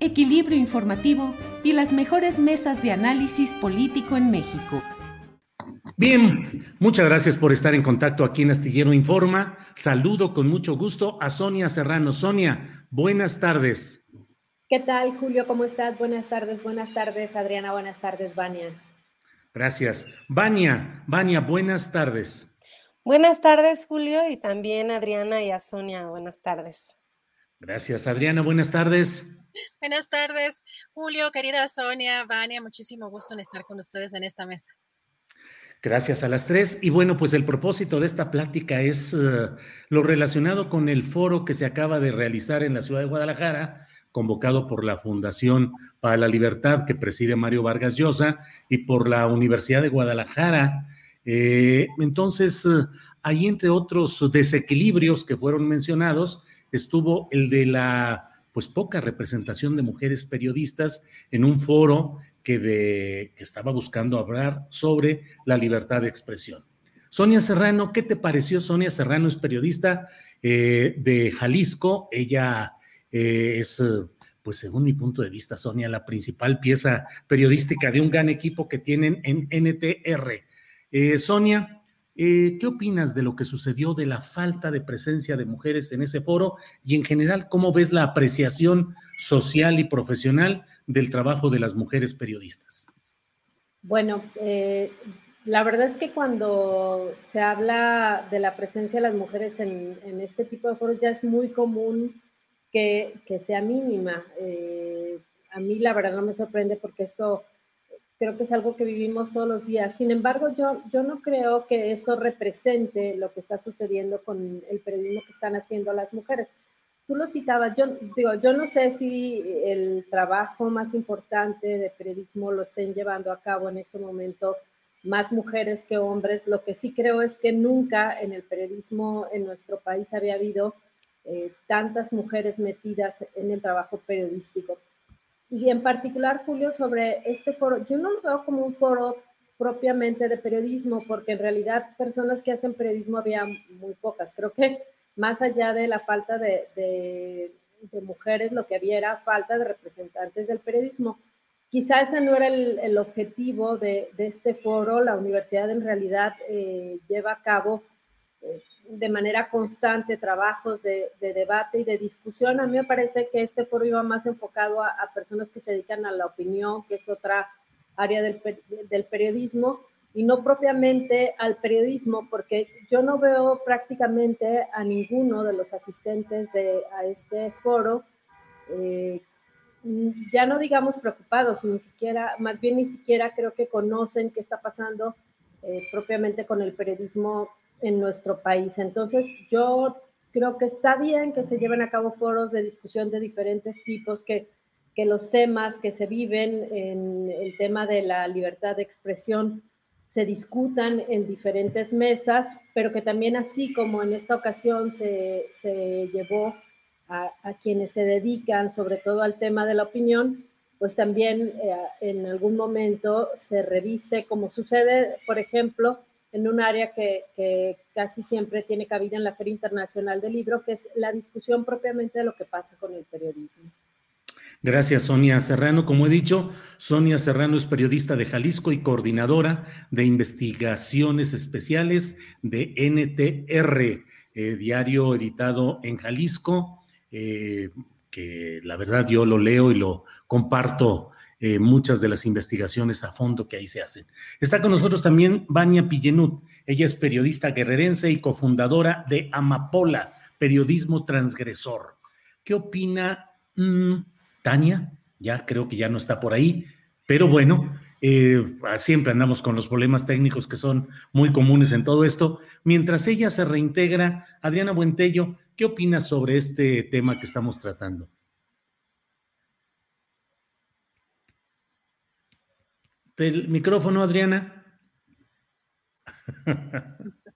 equilibrio informativo y las mejores mesas de análisis político en México. Bien, muchas gracias por estar en contacto aquí en Astillero Informa. Saludo con mucho gusto a Sonia Serrano. Sonia, buenas tardes. ¿Qué tal, Julio? ¿Cómo estás? Buenas tardes, buenas tardes, Adriana. Buenas tardes, Vania. Gracias. Vania, Vania, buenas tardes. Buenas tardes, Julio, y también Adriana y a Sonia. Buenas tardes. Gracias, Adriana. Buenas tardes. Buenas tardes, Julio, querida Sonia, Vania, muchísimo gusto en estar con ustedes en esta mesa. Gracias a las tres. Y bueno, pues el propósito de esta plática es uh, lo relacionado con el foro que se acaba de realizar en la ciudad de Guadalajara, convocado por la Fundación para la Libertad que preside Mario Vargas Llosa y por la Universidad de Guadalajara. Eh, entonces, uh, ahí entre otros desequilibrios que fueron mencionados, estuvo el de la pues poca representación de mujeres periodistas en un foro que, estaba buscando hablar sobre la libertad de expresión. Sonia Serrano, ¿qué te pareció? Sonia Serrano es periodista eh, de Jalisco. Ella eh, es, pues según mi punto de vista, Sonia, la principal pieza periodística de un gran equipo que tienen en NTR. Eh, Sonia, eh, ¿Qué opinas de lo que sucedió de la falta de presencia de mujeres en ese foro y en general cómo ves la apreciación social y profesional del trabajo de las mujeres periodistas? Bueno, eh, la verdad es que cuando se habla de la presencia de las mujeres en, este tipo de foros ya es muy común que, que sea mínima. Eh, a mí la verdad no me sorprende porque esto creo que es algo que vivimos todos los días. Sin embargo, yo, yo no creo que eso represente lo que está sucediendo con el periodismo que están haciendo las mujeres. Tú lo citabas, yo digo, yo no sé si el trabajo más importante de periodismo lo estén llevando a cabo en este momento más mujeres que hombres. Lo que sí creo es que nunca en el periodismo en nuestro país había habido eh, tantas mujeres metidas en el trabajo periodístico y en particular, Julio, sobre este foro, yo no lo veo como un foro propiamente de periodismo, porque en realidad personas que hacen periodismo había muy pocas. Creo que más allá de la falta de, de, mujeres, lo que había era falta de representantes del periodismo. Quizá ese no era el, el objetivo de, de, este foro. La universidad en realidad eh, lleva a cabo eh, de manera constante trabajos de, de, debate y de discusión. A mí me parece que este foro iba más enfocado a, a personas que se dedican a la opinión, que es otra área del, del, periodismo, y no propiamente al periodismo, porque yo no veo prácticamente a ninguno de los asistentes de, a este foro, eh, ya no digamos preocupados, ni siquiera, más bien ni siquiera creo que conocen qué está pasando eh, propiamente con el periodismo en nuestro país. Entonces, yo creo que está bien que se lleven a cabo foros de discusión de diferentes tipos, que, que los temas que se viven en el tema de la libertad de expresión se discutan en diferentes mesas, pero que también así como en esta ocasión se, se llevó a, a, quienes se dedican sobre todo al tema de la opinión, pues también eh, en algún momento se revise, como sucede, por ejemplo, en un área que, casi siempre tiene cabida en la Feria Internacional del Libro, que es la discusión propiamente de lo que pasa con el periodismo. Gracias, Sonia Serrano. Como he dicho, Sonia Serrano es periodista de Jalisco y coordinadora de investigaciones especiales de NTR, eh, diario editado en Jalisco, eh, que la verdad yo lo leo y lo comparto eh, muchas de las investigaciones a fondo que ahí se hacen. Está con nosotros también Vania Pillenut. Ella es periodista guerrerense y cofundadora de Amapola, Periodismo Transgresor. ¿Qué opina mm, Tania? Ya creo que ya no está por ahí, pero bueno, eh, siempre andamos con los problemas técnicos que son muy comunes en todo esto. Mientras ella se reintegra, Adriana Buentello, ¿qué opinas sobre este tema que estamos tratando? El micrófono, Adriana.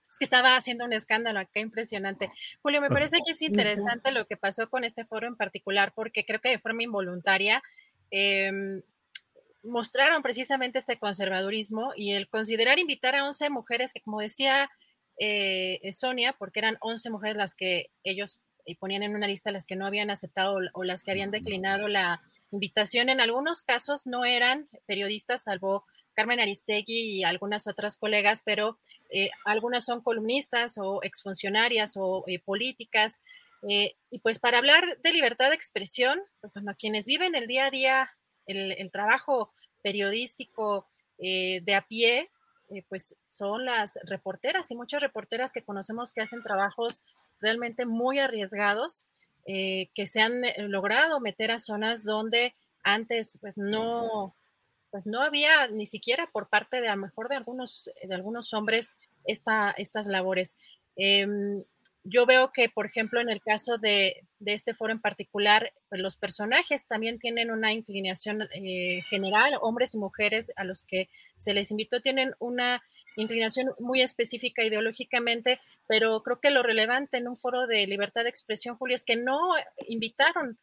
Es que estaba haciendo un escándalo acá impresionante. Julio, me parece que es interesante lo que pasó con este foro en particular, porque creo que de forma involuntaria em, mostraron precisamente este conservadurismo y el considerar invitar a 11 mujeres que, como decía eh, Sonia, porque eran 11 mujeres las que ellos eh, ponían en una lista las que no habían aceptado o las que habían declinado la, invitación. En algunos casos no eran periodistas, salvo Carmen Aristegui y algunas otras colegas, pero eh, algunas son columnistas o exfuncionarias o eh, políticas. Eh, y pues para hablar de libertad de expresión, pues bueno, quienes viven el día a día, el, trabajo periodístico de a pie, pues son las reporteras y muchas reporteras que conocemos que hacen trabajos realmente muy arriesgados eh, que se han eh, logrado meter a zonas donde antes pues no, pues no había ni siquiera por parte de a lo mejor de algunos, de algunos hombres esta, estas labores. Em, yo veo que, por ejemplo, en el caso de, de este foro en particular, pues los personajes también tienen una inclinación eh, general, hombres y mujeres a los que se les invitó tienen una inclinación muy específica ideológicamente, pero creo que lo relevante en un foro de libertad de expresión, Julio, es que no invitaron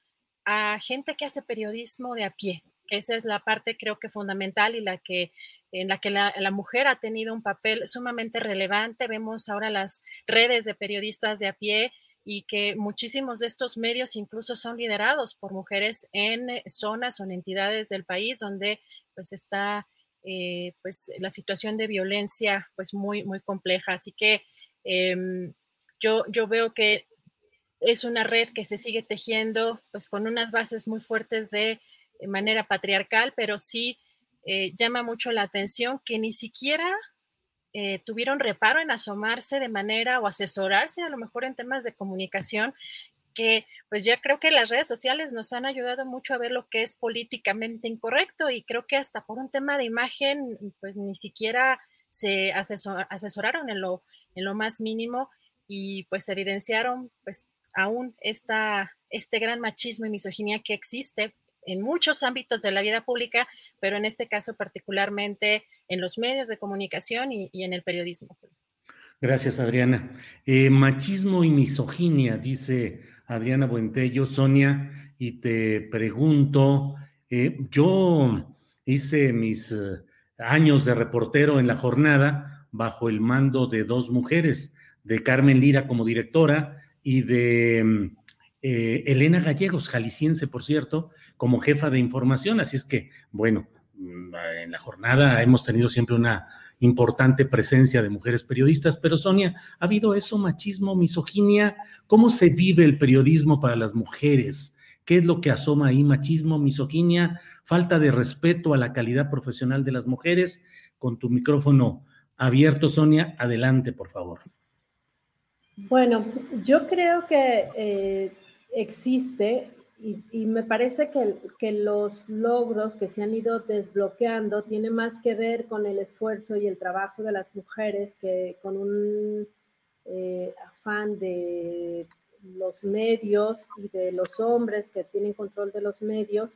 a gente que hace periodismo de a pie. Esa es la parte creo que fundamental y la que en la que la, mujer ha tenido un papel sumamente relevante. Vemos ahora las redes de periodistas de a pie y que muchísimos de estos medios incluso son liderados por mujeres en zonas o en entidades del país donde pues está eh, pues la situación de violencia pues muy, muy compleja. Así que em, yo, yo veo que es una red que se sigue tejiendo pues con unas bases muy fuertes de manera patriarcal, pero sí eh, llama mucho la atención que ni siquiera eh, tuvieron reparo en asomarse de manera o asesorarse a lo mejor en temas de comunicación que pues ya creo que las redes sociales nos han ayudado mucho a ver lo que es políticamente incorrecto y creo que hasta por un tema de imagen pues ni siquiera se asesoraron en lo, en lo más mínimo y pues evidenciaron pues aún esta, este gran machismo y misoginia que existe en muchos ámbitos de la vida pública, pero en este caso particularmente en los medios de comunicación y, y en el periodismo. Gracias, Adriana. Eh, machismo y misoginia, dice Adriana Buentello. Sonia, y te pregunto, eh, yo hice mis eh, años de reportero en la jornada bajo el mando de dos mujeres, de Carmen Lira como directora y de Elena Gallegos, jalisciense, por cierto, como jefa de información. Así es que, bueno, mm, en la jornada hemos tenido siempre una importante presencia de mujeres periodistas, pero Sonia, ¿ha habido eso, machismo, misoginia? ¿Cómo se vive el periodismo para las mujeres? ¿Qué es lo que asoma ahí? Machismo, misoginia, falta de respeto a la calidad profesional de las mujeres. Con tu micrófono abierto, Sonia, adelante, por favor. Bueno, yo creo que eh, existe y, me parece que, que, los logros que se han ido desbloqueando tienen más que ver con el esfuerzo y el trabajo de las mujeres que con un eh, afán de los medios y de los hombres que tienen control de los medios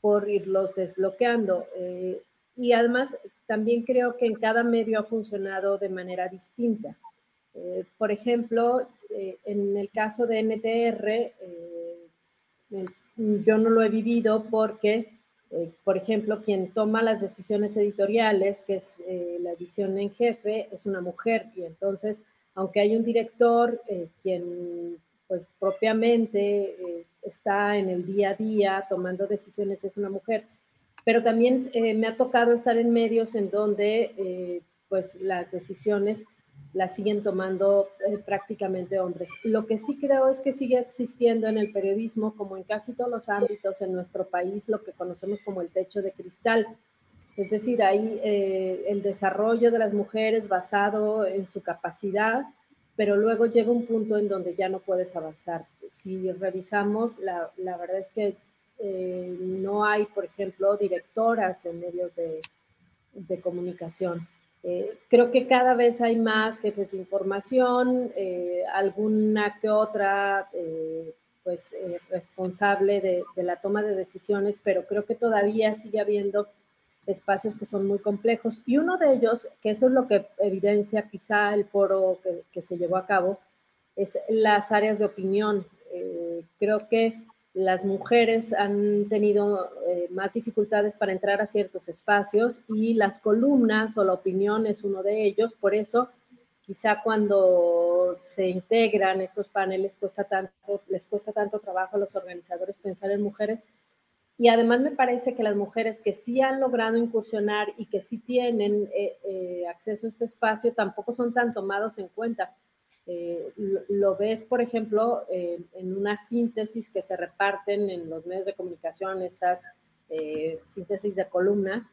por irlos desbloqueando. Eh, y además también creo que en cada medio ha funcionado de manera distinta. Eh, por ejemplo, en el caso de NTR, yo no lo he vivido porque Eh, por ejemplo, quien toma las decisiones editoriales, que es eh, la edición en jefe, es una mujer. Y entonces, aunque hay un director, eh, quien pues propiamente está en el día a día tomando decisiones es una mujer, pero también me ha tocado estar en medios en donde pues las decisiones las siguen tomando eh, prácticamente hombres. Lo que sí creo es que sigue existiendo en el periodismo, como en casi todos los ámbitos en nuestro país, lo que conocemos como el techo de cristal. Es decir, hay eh, el desarrollo de las mujeres basado en su capacidad, pero luego llega un punto en donde ya no puedes avanzar. Si revisamos, la, la verdad es que eh, no hay, por ejemplo, directoras de medios de comunicación eh, creo que cada vez hay más jefes de información, eh, alguna que otra eh, pues responsable de, la toma de decisiones, pero creo que todavía sigue habiendo espacios que son muy complejos. Y uno de ellos, que eso es lo que evidencia quizá el foro que, que se llevó a cabo, es las áreas de opinión. creo que las mujeres han tenido eh, más dificultades para entrar a ciertos espacios y las columnas o la opinión es uno de ellos. Por eso, quizá cuando se integran estos paneles les cuesta tanto trabajo a los organizadores pensar en mujeres. Y además me parece que las mujeres que sí han logrado incursionar y que sí tienen eh, eh, acceso a este espacio tampoco son tan tomados en cuenta eh, lo, ves, por ejemplo, en una síntesis que se reparten en los medios de comunicación, estas eh, síntesis de columnas.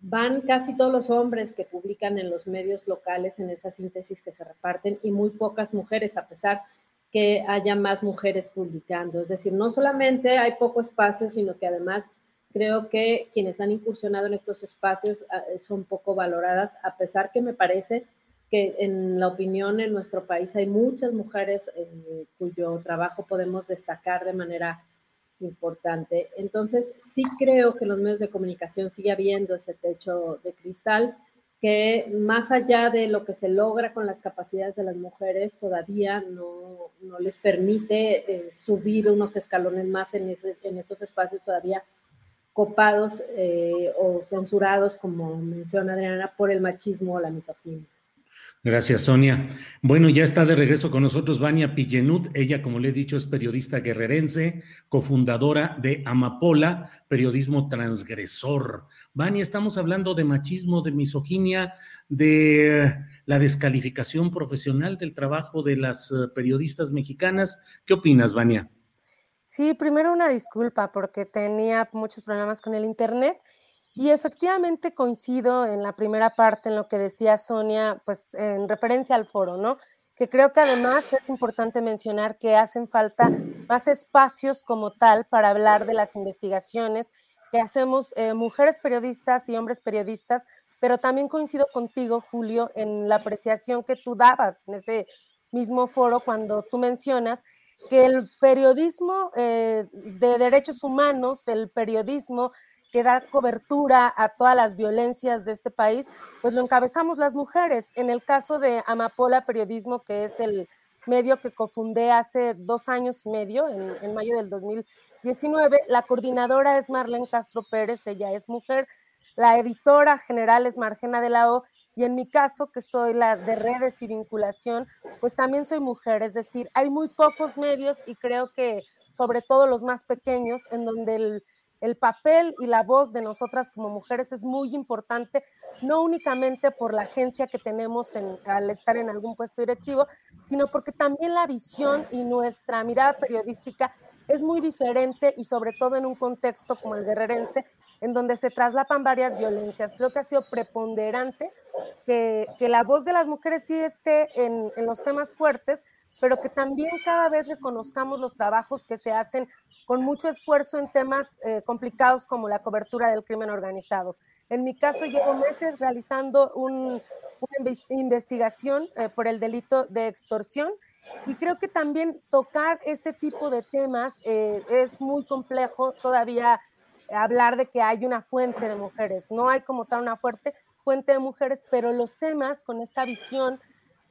Van casi todos los hombres que publican en los medios locales en esa síntesis que se reparten y muy pocas mujeres, a pesar que haya más mujeres publicando. Es decir, no solamente hay poco espacio, sino que además creo que quienes han incursionado en estos espacios ah, son poco valoradas, a pesar que me parece que en la opinión en nuestro país hay muchas mujeres eh, cuyo trabajo podemos destacar de manera importante. Entonces, sí creo que los medios de comunicación sigue habiendo ese techo de cristal que más allá de lo que se logra con las capacidades de las mujeres, todavía no, no les permite eh, subir unos escalones más en, ese, en esos espacios todavía copados eh, o censurados, como menciona Adriana, por el machismo o la misoginia. Gracias, Sonia. Bueno, ya está de regreso con nosotros Vania Pillenut. Ella, como le he dicho, es periodista guerrerense, cofundadora de Amapola, periodismo transgresor. Vania, estamos hablando de machismo, de misoginia, de la descalificación profesional del trabajo de las eh, periodistas mexicanas. ¿Qué opinas, Vania? Sí, primero una disculpa porque tenía muchos problemas con el Internet y efectivamente coincido en la primera parte en lo que decía Sonia, pues en referencia al foro, ¿no? Que creo que además es importante mencionar que hacen falta más espacios como tal para hablar de las investigaciones que hacemos eh, mujeres periodistas y hombres periodistas, pero también coincido contigo, Julio, en la apreciación que tú dabas en ese mismo foro cuando tú mencionas que el periodismo eh, de derechos humanos, el periodismo que da cobertura a todas las violencias de este país, pues lo encabezamos las mujeres. En el caso de Amapola Periodismo, que es el medio que cofundé hace dos años y medio, en, mayo del 2019, la coordinadora es Marlene Castro Pérez, ella es mujer, la editora general es Margena de la O, y en mi caso, que soy la de redes y vinculación, pues también soy mujer, es decir, hay muy pocos medios y creo que sobre todo los más pequeños, en donde el el papel y la voz de nosotras como mujeres es muy importante, no únicamente por la agencia que tenemos al estar en algún puesto directivo, sino porque también la visión y nuestra mirada periodística es muy diferente y sobre todo en un contexto como el guerrerense, en donde se traslapan varias violencias. Creo que ha sido preponderante que, la voz de las mujeres sí esté en, los temas fuertes, pero que también cada vez reconozcamos los trabajos que se hacen con mucho esfuerzo en temas eh, complicados como la cobertura del crimen organizado. En mi caso, llevo meses realizando una investigación eh, por el delito de extorsión y creo que también tocar este tipo de temas eh, es muy complejo todavía hablar de que hay una fuente de mujeres. No hay como tal una fuerte fuente de mujeres, pero los temas con esta visión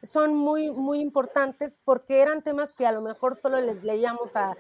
son muy, muy importantes porque eran temas que a lo mejor solo les leíamos a,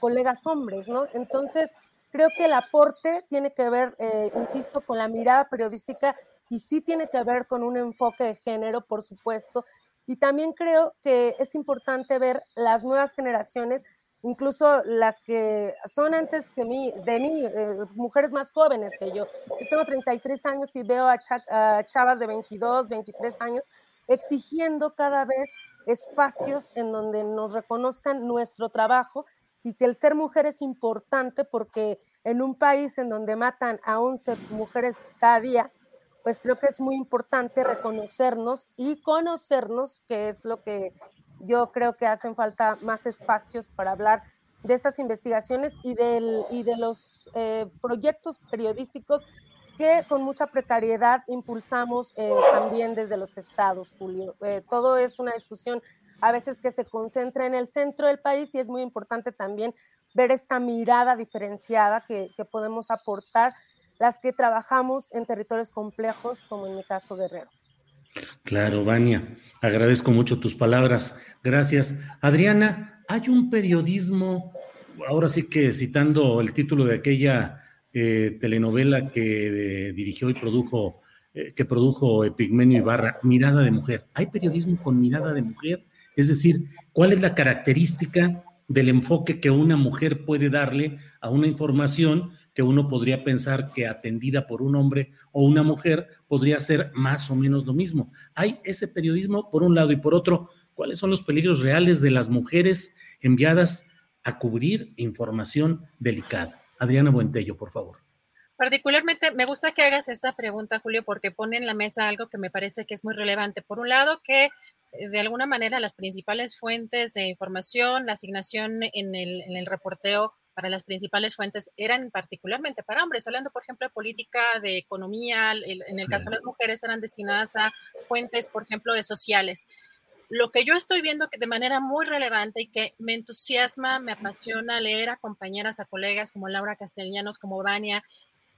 colegas hombres, ¿no? Entonces, creo que el aporte tiene que ver, eh, insisto, con la mirada periodística y sí tiene que ver con un enfoque de género, por supuesto. Y también creo que es importante ver las nuevas generaciones, incluso las que son antes que mí, de mí, eh, mujeres más jóvenes que yo. Yo tengo 33 años y veo a chavas de 22, 23 años exigiendo cada vez espacios en donde nos reconozcan nuestro trabajo y que el ser mujer es importante porque en un país en donde matan a 11 mujeres cada día, pues creo que es muy importante reconocernos y conocernos, que es lo que yo creo que hacen falta más espacios para hablar de estas investigaciones y, del, y de los eh, proyectos periodísticos que con mucha precariedad impulsamos eh, también desde los estados, Julio. Eh, todo es una discusión a veces que se concentra en el centro del país y es muy importante también ver esta mirada diferenciada que, que podemos aportar las que trabajamos en territorios complejos, como en mi caso Guerrero. Claro, Vania, agradezco mucho tus palabras. Gracias. Adriana, hay un periodismo, ahora sí que citando el título de aquella eh, telenovela que eh, dirigió y produjo, eh, que produjo Epigmenio Ibarra, Mirada de Mujer. ¿Hay periodismo con mirada de mujer? Es decir, ¿cuál es la característica del enfoque que una mujer puede darle a una información que uno podría pensar que atendida por un hombre o una mujer podría ser más o menos lo mismo? Hay ese periodismo por un lado y por otro, ¿cuáles son los peligros reales de las mujeres enviadas a cubrir información delicada? Adriana Buentello, por favor. Particularmente me gusta que hagas esta pregunta, Julio, porque pone en la mesa algo que me parece que es muy relevante. Por un lado, que eh, de alguna manera las principales fuentes de información, la asignación en el, en el reporteo para las principales fuentes eran particularmente para hombres, hablando por ejemplo de política, de economía, en el caso de las mujeres eran destinadas a fuentes, por ejemplo, de sociales lo que yo estoy viendo que de manera muy relevante y que me entusiasma, me apasiona leer a compañeras, a colegas como Laura Castellanos, como Vania,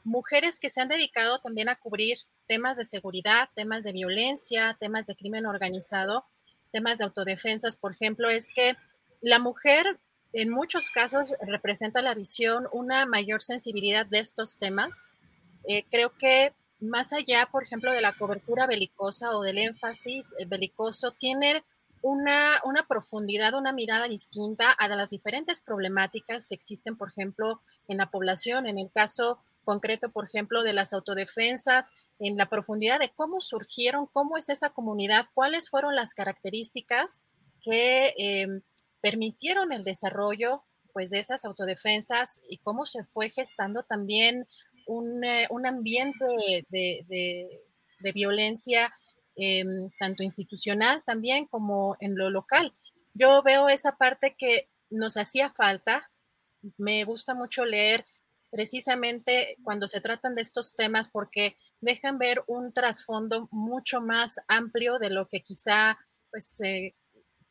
mujeres que se han dedicado también a cubrir temas de seguridad, temas de violencia, temas de crimen organizado, temas de autodefensas, por ejemplo, es que la mujer en muchos casos representa la visión, una mayor sensibilidad de estos temas. Eh, creo que más allá, por ejemplo, de la cobertura belicosa o del énfasis eh, belicoso, tiene una, una, profundidad, una mirada distinta a las diferentes problemáticas que existen, por ejemplo, en la población, en el caso concreto, por ejemplo, de las autodefensas, en la profundidad de cómo surgieron, cómo es esa comunidad, cuáles fueron las características que em, permitieron el desarrollo pues, de esas autodefensas y cómo se fue gestando también eh, un, ambiente de, violencia em, tanto institucional también como en lo local. Yo veo esa parte que nos hacía falta. Me gusta mucho leer precisamente cuando se tratan de estos temas porque dejan ver un trasfondo mucho más amplio de lo que quizá pues eh,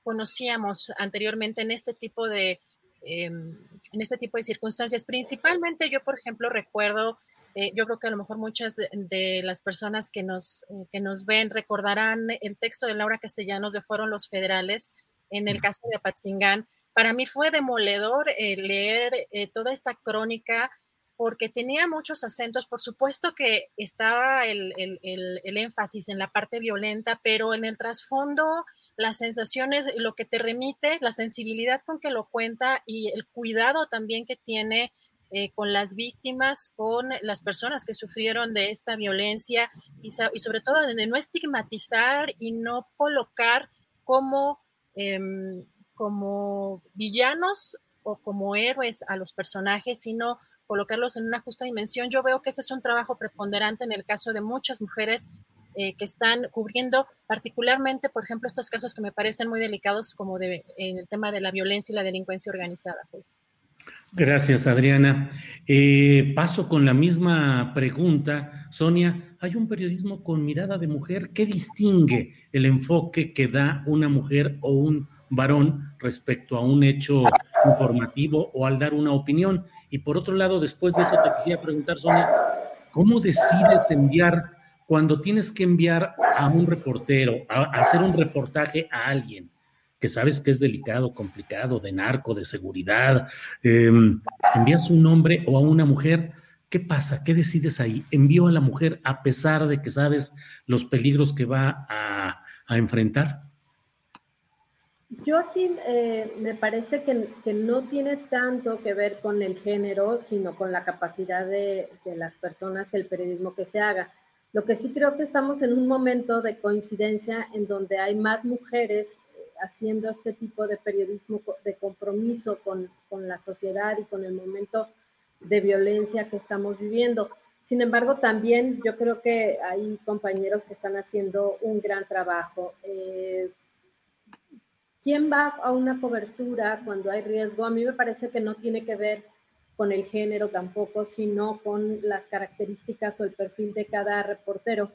conocíamos anteriormente en este tipo de em, en este tipo de circunstancias. Principalmente yo, por ejemplo, recuerdo eh, yo creo que a lo mejor muchas de, las personas que nos, eh, que nos ven recordarán el texto de Laura Castellanos de Fueron los Federales en el caso de Apatzingán. Para mí fue demoledor eh, leer toda esta crónica porque tenía muchos acentos. Por supuesto que estaba el, el, el, énfasis en la parte violenta, pero en el trasfondo las sensaciones, lo que te remite, la sensibilidad con que lo cuenta y el cuidado también que tiene eh, con las víctimas, con las personas que sufrieron de esta violencia y, sobre todo de no estigmatizar y no colocar como, em, como villanos o como héroes a los personajes, sino colocarlos en una justa dimensión. Yo veo que ese es un trabajo preponderante en el caso de muchas mujeres eh, que están cubriendo particularmente, por ejemplo, estos casos que me parecen muy delicados como en el tema de la violencia y la delincuencia organizada. Gracias, Adriana. Eh, paso con la misma pregunta. Sonia, ¿hay un periodismo con mirada de mujer? ¿Qué distingue el enfoque que da una mujer o un varón respecto a un hecho informativo o al dar una opinión? Y por otro lado, después de eso te quisiera preguntar, Sonia, ¿cómo decides enviar cuando tienes que enviar a un reportero, a hacer un reportaje a alguien? que sabes que es delicado, complicado, de narco, de seguridad, em, envías un hombre o a una mujer, ¿qué pasa? ¿Qué decides ahí? ¿Envío a la mujer a pesar de que sabes los peligros que va a, enfrentar? Yo aquí eh, me parece que, no tiene tanto que ver con el género, sino con la capacidad de, de las personas, el periodismo que se haga. Lo que sí creo que estamos en un momento de coincidencia en donde hay más mujeres eh, haciendo este tipo de periodismo de compromiso con, con, la sociedad y con el momento de violencia que estamos viviendo. Sin embargo, también yo creo que hay compañeros que están haciendo un gran trabajo. Eh, ¿Quién va a una cobertura cuando hay riesgo? A mí me parece que no tiene que ver con el género tampoco, sino con las características o el perfil de cada reportero.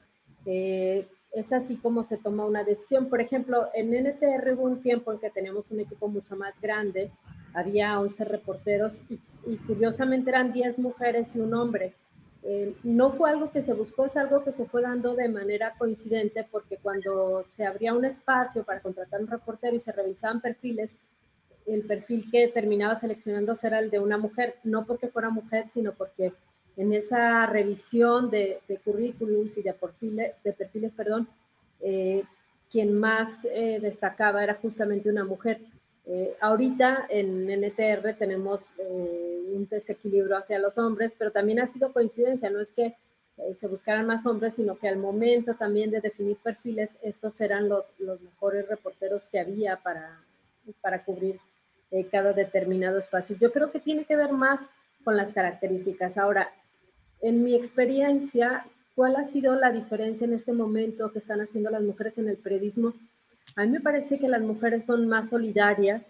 Eh, es así como se toma una decisión. Por ejemplo, en NTR hubo un tiempo en que teníamos un equipo mucho más grande, había 11 reporteros y, curiosamente eran 10 mujeres y un hombre. Eh, no fue algo que se buscó, es algo que se fue dando de manera coincidente porque cuando se abría un espacio para contratar un reportero y se revisaban perfiles, el perfil que terminaba seleccionando era el de una mujer, no porque fuera mujer, sino porque en esa revisión de, currículums y de perfiles, de perfiles perdón, eh, quien más eh, destacaba era justamente una mujer. Eh, ahorita en NTR tenemos un desequilibrio hacia los hombres, pero también ha sido coincidencia, no es que se buscaran más hombres, sino que al momento también de definir perfiles, estos eran los, los mejores reporteros que había para, para cubrir eh, cada determinado espacio. Yo creo que tiene que ver más con las características. Ahora, en mi experiencia, ¿cuál ha sido la diferencia en este momento que están haciendo las mujeres en el periodismo? A mí me parece que las mujeres son más solidarias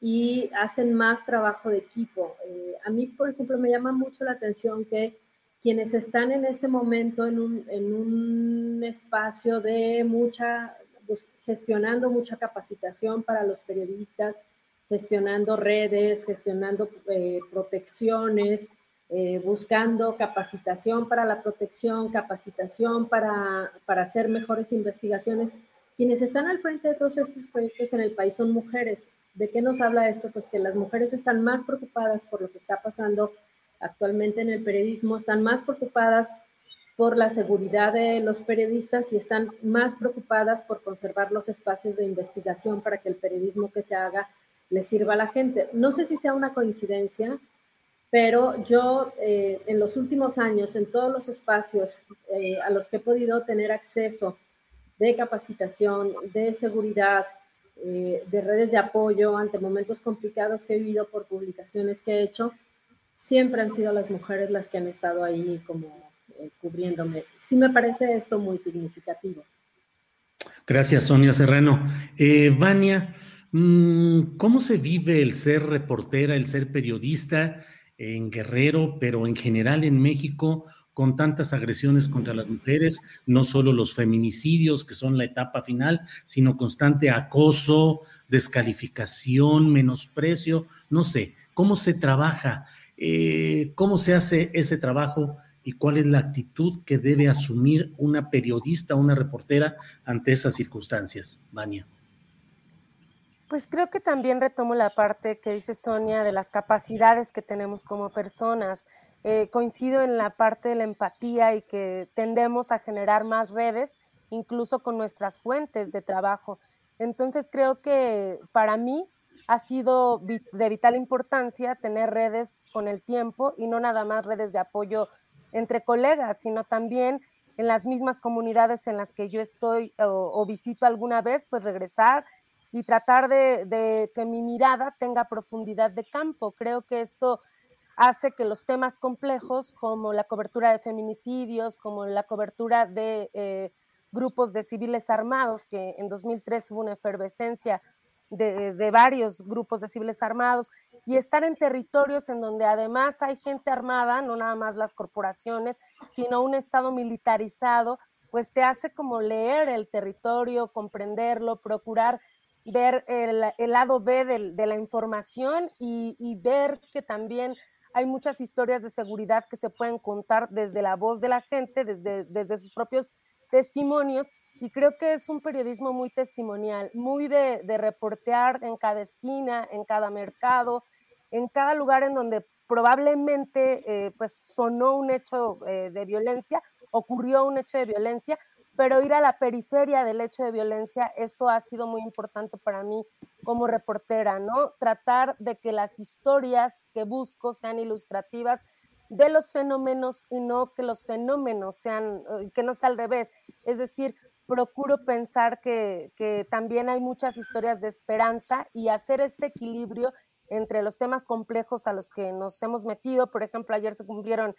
y hacen más trabajo de equipo. Eh, a mí, por ejemplo, me llama mucho la atención que quienes están en este momento en un, en un espacio de mucha, pues, gestionando mucha capacitación para los periodistas, gestionando redes, gestionando eh, protecciones, eh, buscando capacitación para la protección, capacitación para, para hacer mejores investigaciones. Quienes están al frente de todos estos proyectos en el país son mujeres. ¿De qué nos habla esto? Pues que las mujeres están más preocupadas por lo que está pasando actualmente en el periodismo, están más preocupadas por la seguridad de los periodistas y están más preocupadas por conservar los espacios de investigación para que el periodismo que se haga le sirva a la gente. No sé si sea una coincidencia, pero yo eh, en los últimos años, en todos los espacios eh, a los que he podido tener acceso de capacitación, de seguridad, eh, de redes de apoyo ante momentos complicados que he vivido por publicaciones que he hecho, siempre han sido las mujeres las que han estado ahí como cubriéndome. Sí me parece esto muy significativo. Gracias, Sonia Serrano. Vania, ¿Cómo se vive el ser reportera, el ser periodista en Guerrero, pero en general en México, con tantas agresiones contra las mujeres, no solo los feminicidios, que son la etapa final, sino constante acoso, descalificación, menosprecio, no sé, ¿cómo se trabaja? Eh, ¿Cómo se hace ese trabajo? y cuál es la actitud que debe asumir una periodista, una reportera ante esas circunstancias, Vania. Pues creo que también retomo la parte que dice Sonia de las capacidades que tenemos como personas. Eh, coincido en la parte de la empatía y que tendemos a generar más redes, incluso con nuestras fuentes de trabajo. Entonces creo que para mí ha sido de vital importancia tener redes con el tiempo y no nada más redes de apoyo entre colegas, sino también en las mismas comunidades en las que yo estoy o, o visito alguna vez, pues regresar y tratar de, que mi mirada tenga profundidad de campo. Creo que esto hace que los temas complejos como la cobertura de feminicidios, como la cobertura de eh, grupos de civiles armados, que en 2003 hubo una efervescencia de, de, varios grupos de civiles armados, y estar en territorios en donde además hay gente armada, no nada más las corporaciones, sino un Estado militarizado, pues te hace como leer el territorio, comprenderlo, procurar ver el, lado B de, la información y, ver que también hay muchas historias de seguridad que se pueden contar desde la voz de la gente, desde, sus propios testimonios. Y creo que es un periodismo muy testimonial, muy de, reportear en cada esquina, en cada mercado, en cada lugar en donde probablemente eh, pues sonó un hecho eh, de violencia, ocurrió un hecho de violencia, pero ir a la periferia del hecho de violencia, eso ha sido muy importante para mí como reportera, ¿no? Tratar de que las historias que busco sean ilustrativas de los fenómenos y no que los fenómenos sean, eh, que no sea al revés. Es decir, procuro pensar que, también hay muchas historias de esperanza y hacer este equilibrio entre los temas complejos a los que nos hemos metido. Por ejemplo, ayer se cumplieron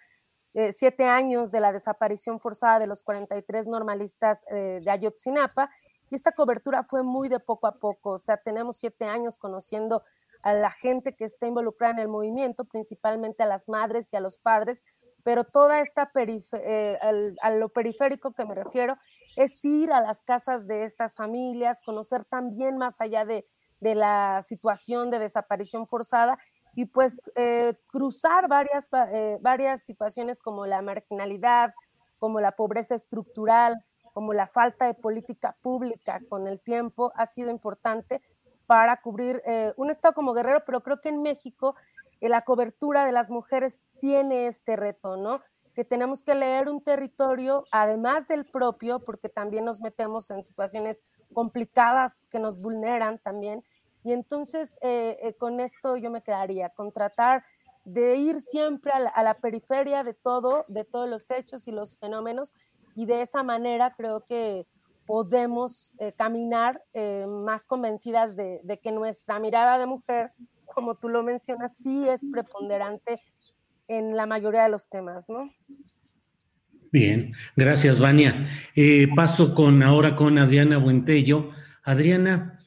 eh, siete años de la desaparición forzada de los 43 normalistas eh, de Ayotzinapa y esta cobertura fue muy de poco a poco. O sea, tenemos siete años conociendo a la gente que está involucrada en el movimiento, principalmente a las madres y a los padres, pero toda esta eh, a lo periférico que me refiero es ir a las casas de estas familias, conocer también más allá de, la situación de desaparición forzada y pues eh, cruzar varias, eh, varias situaciones como la marginalidad, como la pobreza estructural, como la falta de política pública con el tiempo ha sido importante para cubrir eh, un estado como Guerrero, pero creo que en México la cobertura de las mujeres tiene este reto, ¿no? Que tenemos que leer un territorio, además del propio, porque también nos metemos en situaciones complicadas que nos vulneran también. Y entonces eh, con esto yo me quedaría, con tratar de ir siempre a la, periferia de todo, de todos los hechos y los fenómenos, y de esa manera creo que podemos eh, caminar eh, más convencidas de, que nuestra mirada de mujer, como tú lo mencionas, sí es preponderante en la mayoría de los temas, ¿no? Bien, gracias, Vania. Eh, paso con ahora con Adriana Buentello. Adriana,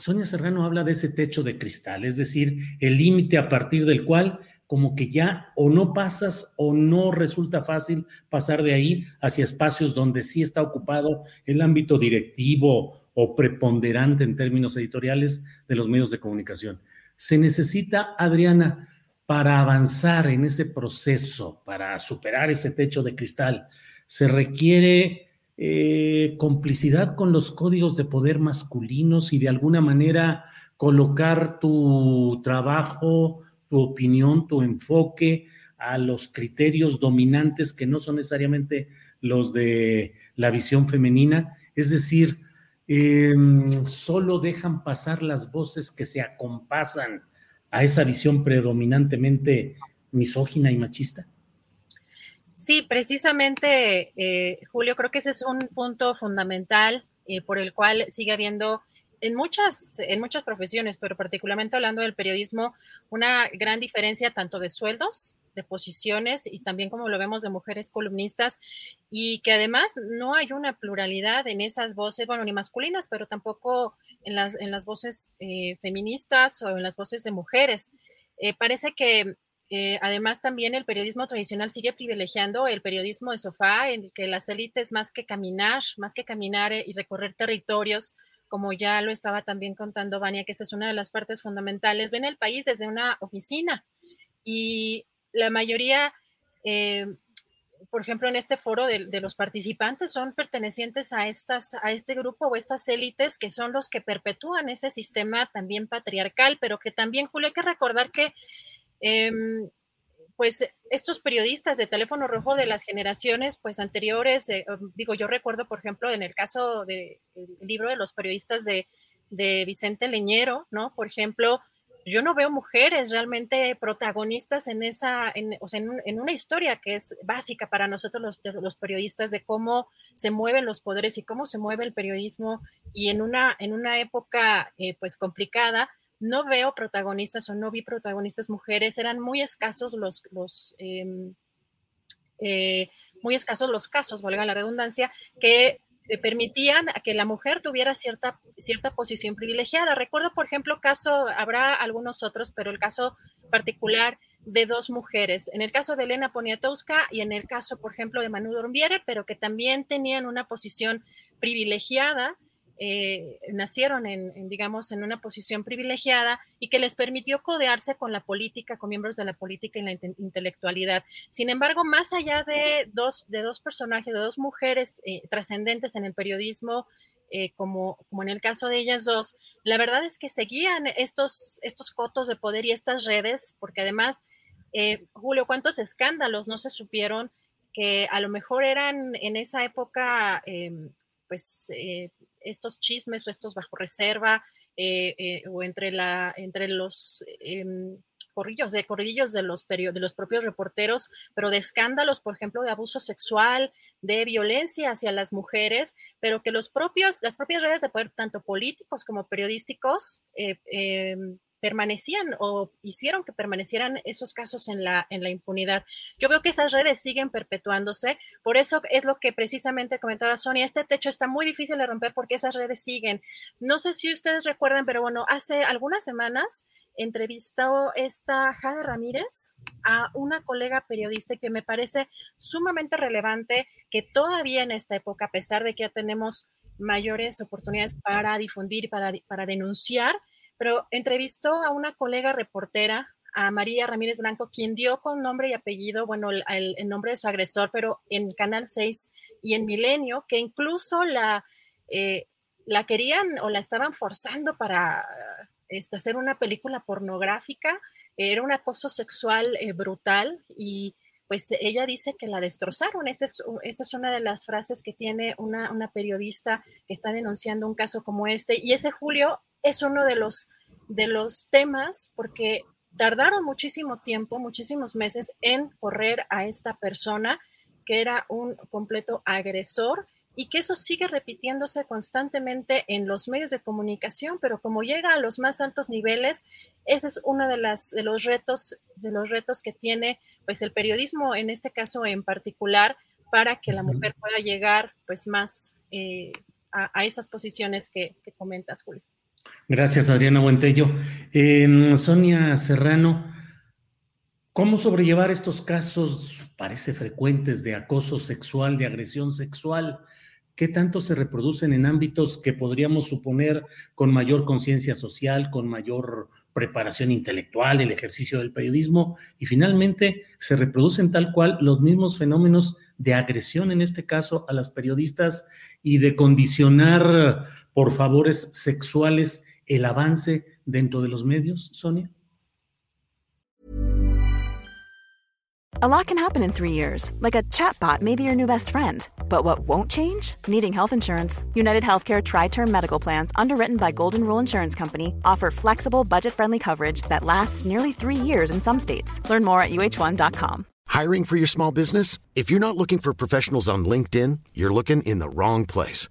Sonia Serrano habla de ese techo de cristal, es decir, el límite a partir del cual como que ya o no pasas o no resulta fácil pasar de ahí hacia espacios donde sí está ocupado el ámbito directivo o preponderante en términos editoriales de los medios de comunicación. Se necesita, Adriana, para avanzar en ese proceso, para superar ese techo de cristal, se requiere eh, complicidad con los códigos de poder masculinos y de alguna manera colocar tu trabajo, tu opinión, tu enfoque a los criterios dominantes que no son necesariamente los de la visión femenina, es decir, em, solo dejan pasar las voces que se acompasan a esa visión predominantemente misógina y machista? Sí, precisamente, eh, Julio, creo que ese es un punto fundamental eh, por el cual sigue habiendo en muchas, en muchas profesiones, pero particularmente hablando del periodismo, una gran diferencia tanto de sueldos, de posiciones y también como lo vemos de mujeres columnistas y que además no hay una pluralidad en esas voces, bueno, ni masculinas, pero tampoco en las, en las voces eh, feministas o en las voces de mujeres. Parece que eh, además también el periodismo tradicional sigue privilegiando el periodismo de sofá, en el que las élites más que caminar, más que caminar y recorrer territorios, como ya lo estaba también contando Vania, que esa es una de las partes fundamentales, ven el país desde una oficina. Y la mayoría, eh, por ejemplo, en este foro de, los participantes son pertenecientes a, estas, a este grupo o estas élites que son los que perpetúan ese sistema también patriarcal, pero que también, Julio, hay que recordar que em, pues estos periodistas de teléfono rojo de las generaciones pues anteriores, eh, um, digo, yo recuerdo, por ejemplo, en el caso del libro de los periodistas de, Vicente Leñero, ¿no? Por ejemplo, yo no veo mujeres realmente protagonistas en esa, en, o sea, en, una historia que es básica para nosotros los, los, periodistas de cómo se mueven los poderes y cómo se mueve el periodismo y en una, en una época eh, pues complicada, no veo protagonistas o no vi protagonistas mujeres, eran muy escasos los, los em, eh, muy escasos los casos, valga la redundancia, que eh, permitían que la mujer tuviera cierta, cierta posición privilegiada. Recuerdo, por ejemplo, caso, habrá algunos otros, pero el caso particular de dos mujeres, en el caso de Elena Poniatowska y en el caso, por ejemplo, de Manu Dormiere, pero que también tenían una posición privilegiada eh, nacieron en, digamos, en una posición privilegiada y que les permitió codearse con la política, con miembros de la política y la intelectualidad. Sin embargo, más allá de dos, de dos personajes, de dos mujeres eh, trascendentes en el periodismo, eh, como, como en el caso de ellas dos, la verdad es que seguían estos, estos cotos de poder y estas redes, porque además, Julio, ¿cuántos escándalos no se supieron que a lo mejor eran en esa época em, pues estos chismes o estos bajo reserva eh, eh, o entre, la, entre los em, corrillos, de corrillos de los, de los propios reporteros, pero de escándalos, por ejemplo, de abuso sexual, de violencia hacia las mujeres, pero que los propios, las propias redes de poder, tanto políticos como periodísticos, em, permanecían o hicieron que permanecieran esos casos en la, en la impunidad. Yo veo que esas redes siguen perpetuándose, por eso es lo que precisamente comentaba Sonia, este techo está muy difícil de romper porque esas redes siguen. No sé si ustedes recuerdan, pero bueno, hace algunas semanas entrevistó esta Jada Ramírez a una colega periodista que me parece sumamente relevante que todavía en esta época, a pesar de que ya tenemos mayores oportunidades para difundir, para, para denunciar, pero entrevistó a una colega reportera, a María Ramírez Blanco, quien dio con nombre y apellido, bueno, el, nombre de su agresor, pero en Canal 6 y en Milenio, que incluso la, eh, la querían o la estaban forzando para este, hacer una película pornográfica. Era un acoso sexual eh, brutal y pues ella dice que la destrozaron. Esa es, una de las frases que tiene una, una, periodista que está denunciando un caso como este. Y ese Julio es uno de los, de los temas porque tardaron muchísimo tiempo, muchísimos meses en correr a esta persona que era un completo agresor y que eso sigue repitiéndose constantemente en los medios de comunicación, pero como llega a los más altos niveles, ese es uno de, las, de los retos de los retos que tiene pues el periodismo en este caso en particular para que la mujer pueda llegar pues más eh, a, esas posiciones que, que comentas, Julio. Gracias, Adriana Buentello. Sonia Serrano, ¿cómo sobrellevar estos casos, parece frecuentes, de acoso sexual, de agresión sexual? ¿Qué tanto se reproducen en ámbitos que podríamos suponer con mayor conciencia social, con mayor preparación intelectual, el ejercicio del periodismo? Y finalmente se reproducen tal cual los mismos fenómenos de agresión, en este caso, a las periodistas y de condicionar por favores sexuales el avance dentro de los medios, Sonia? A lot can happen in three years, like a chatbot may be your new best friend. But what won't change? Needing health insurance. United Healthcare Tri Term Medical Plans, underwritten by Golden Rule Insurance Company, offer flexible, budget friendly coverage that lasts nearly three years in some states. Learn more at uh1.com. Hiring for your small business? If you're not looking for professionals on LinkedIn, you're looking in the wrong place.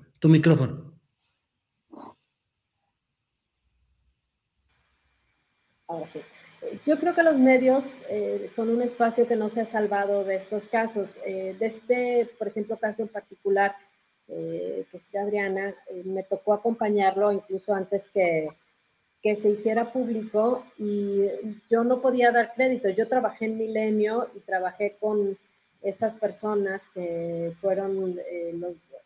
tu micrófono. Ahora sí. Yo creo que los medios eh, son un espacio que no se ha salvado de estos casos. Eh, de este, por ejemplo, caso en particular, eh, que es de Adriana, me tocó acompañarlo incluso antes que, que se hiciera público y yo no podía dar crédito. Yo trabajé en Milenio y trabajé con estas personas que fueron,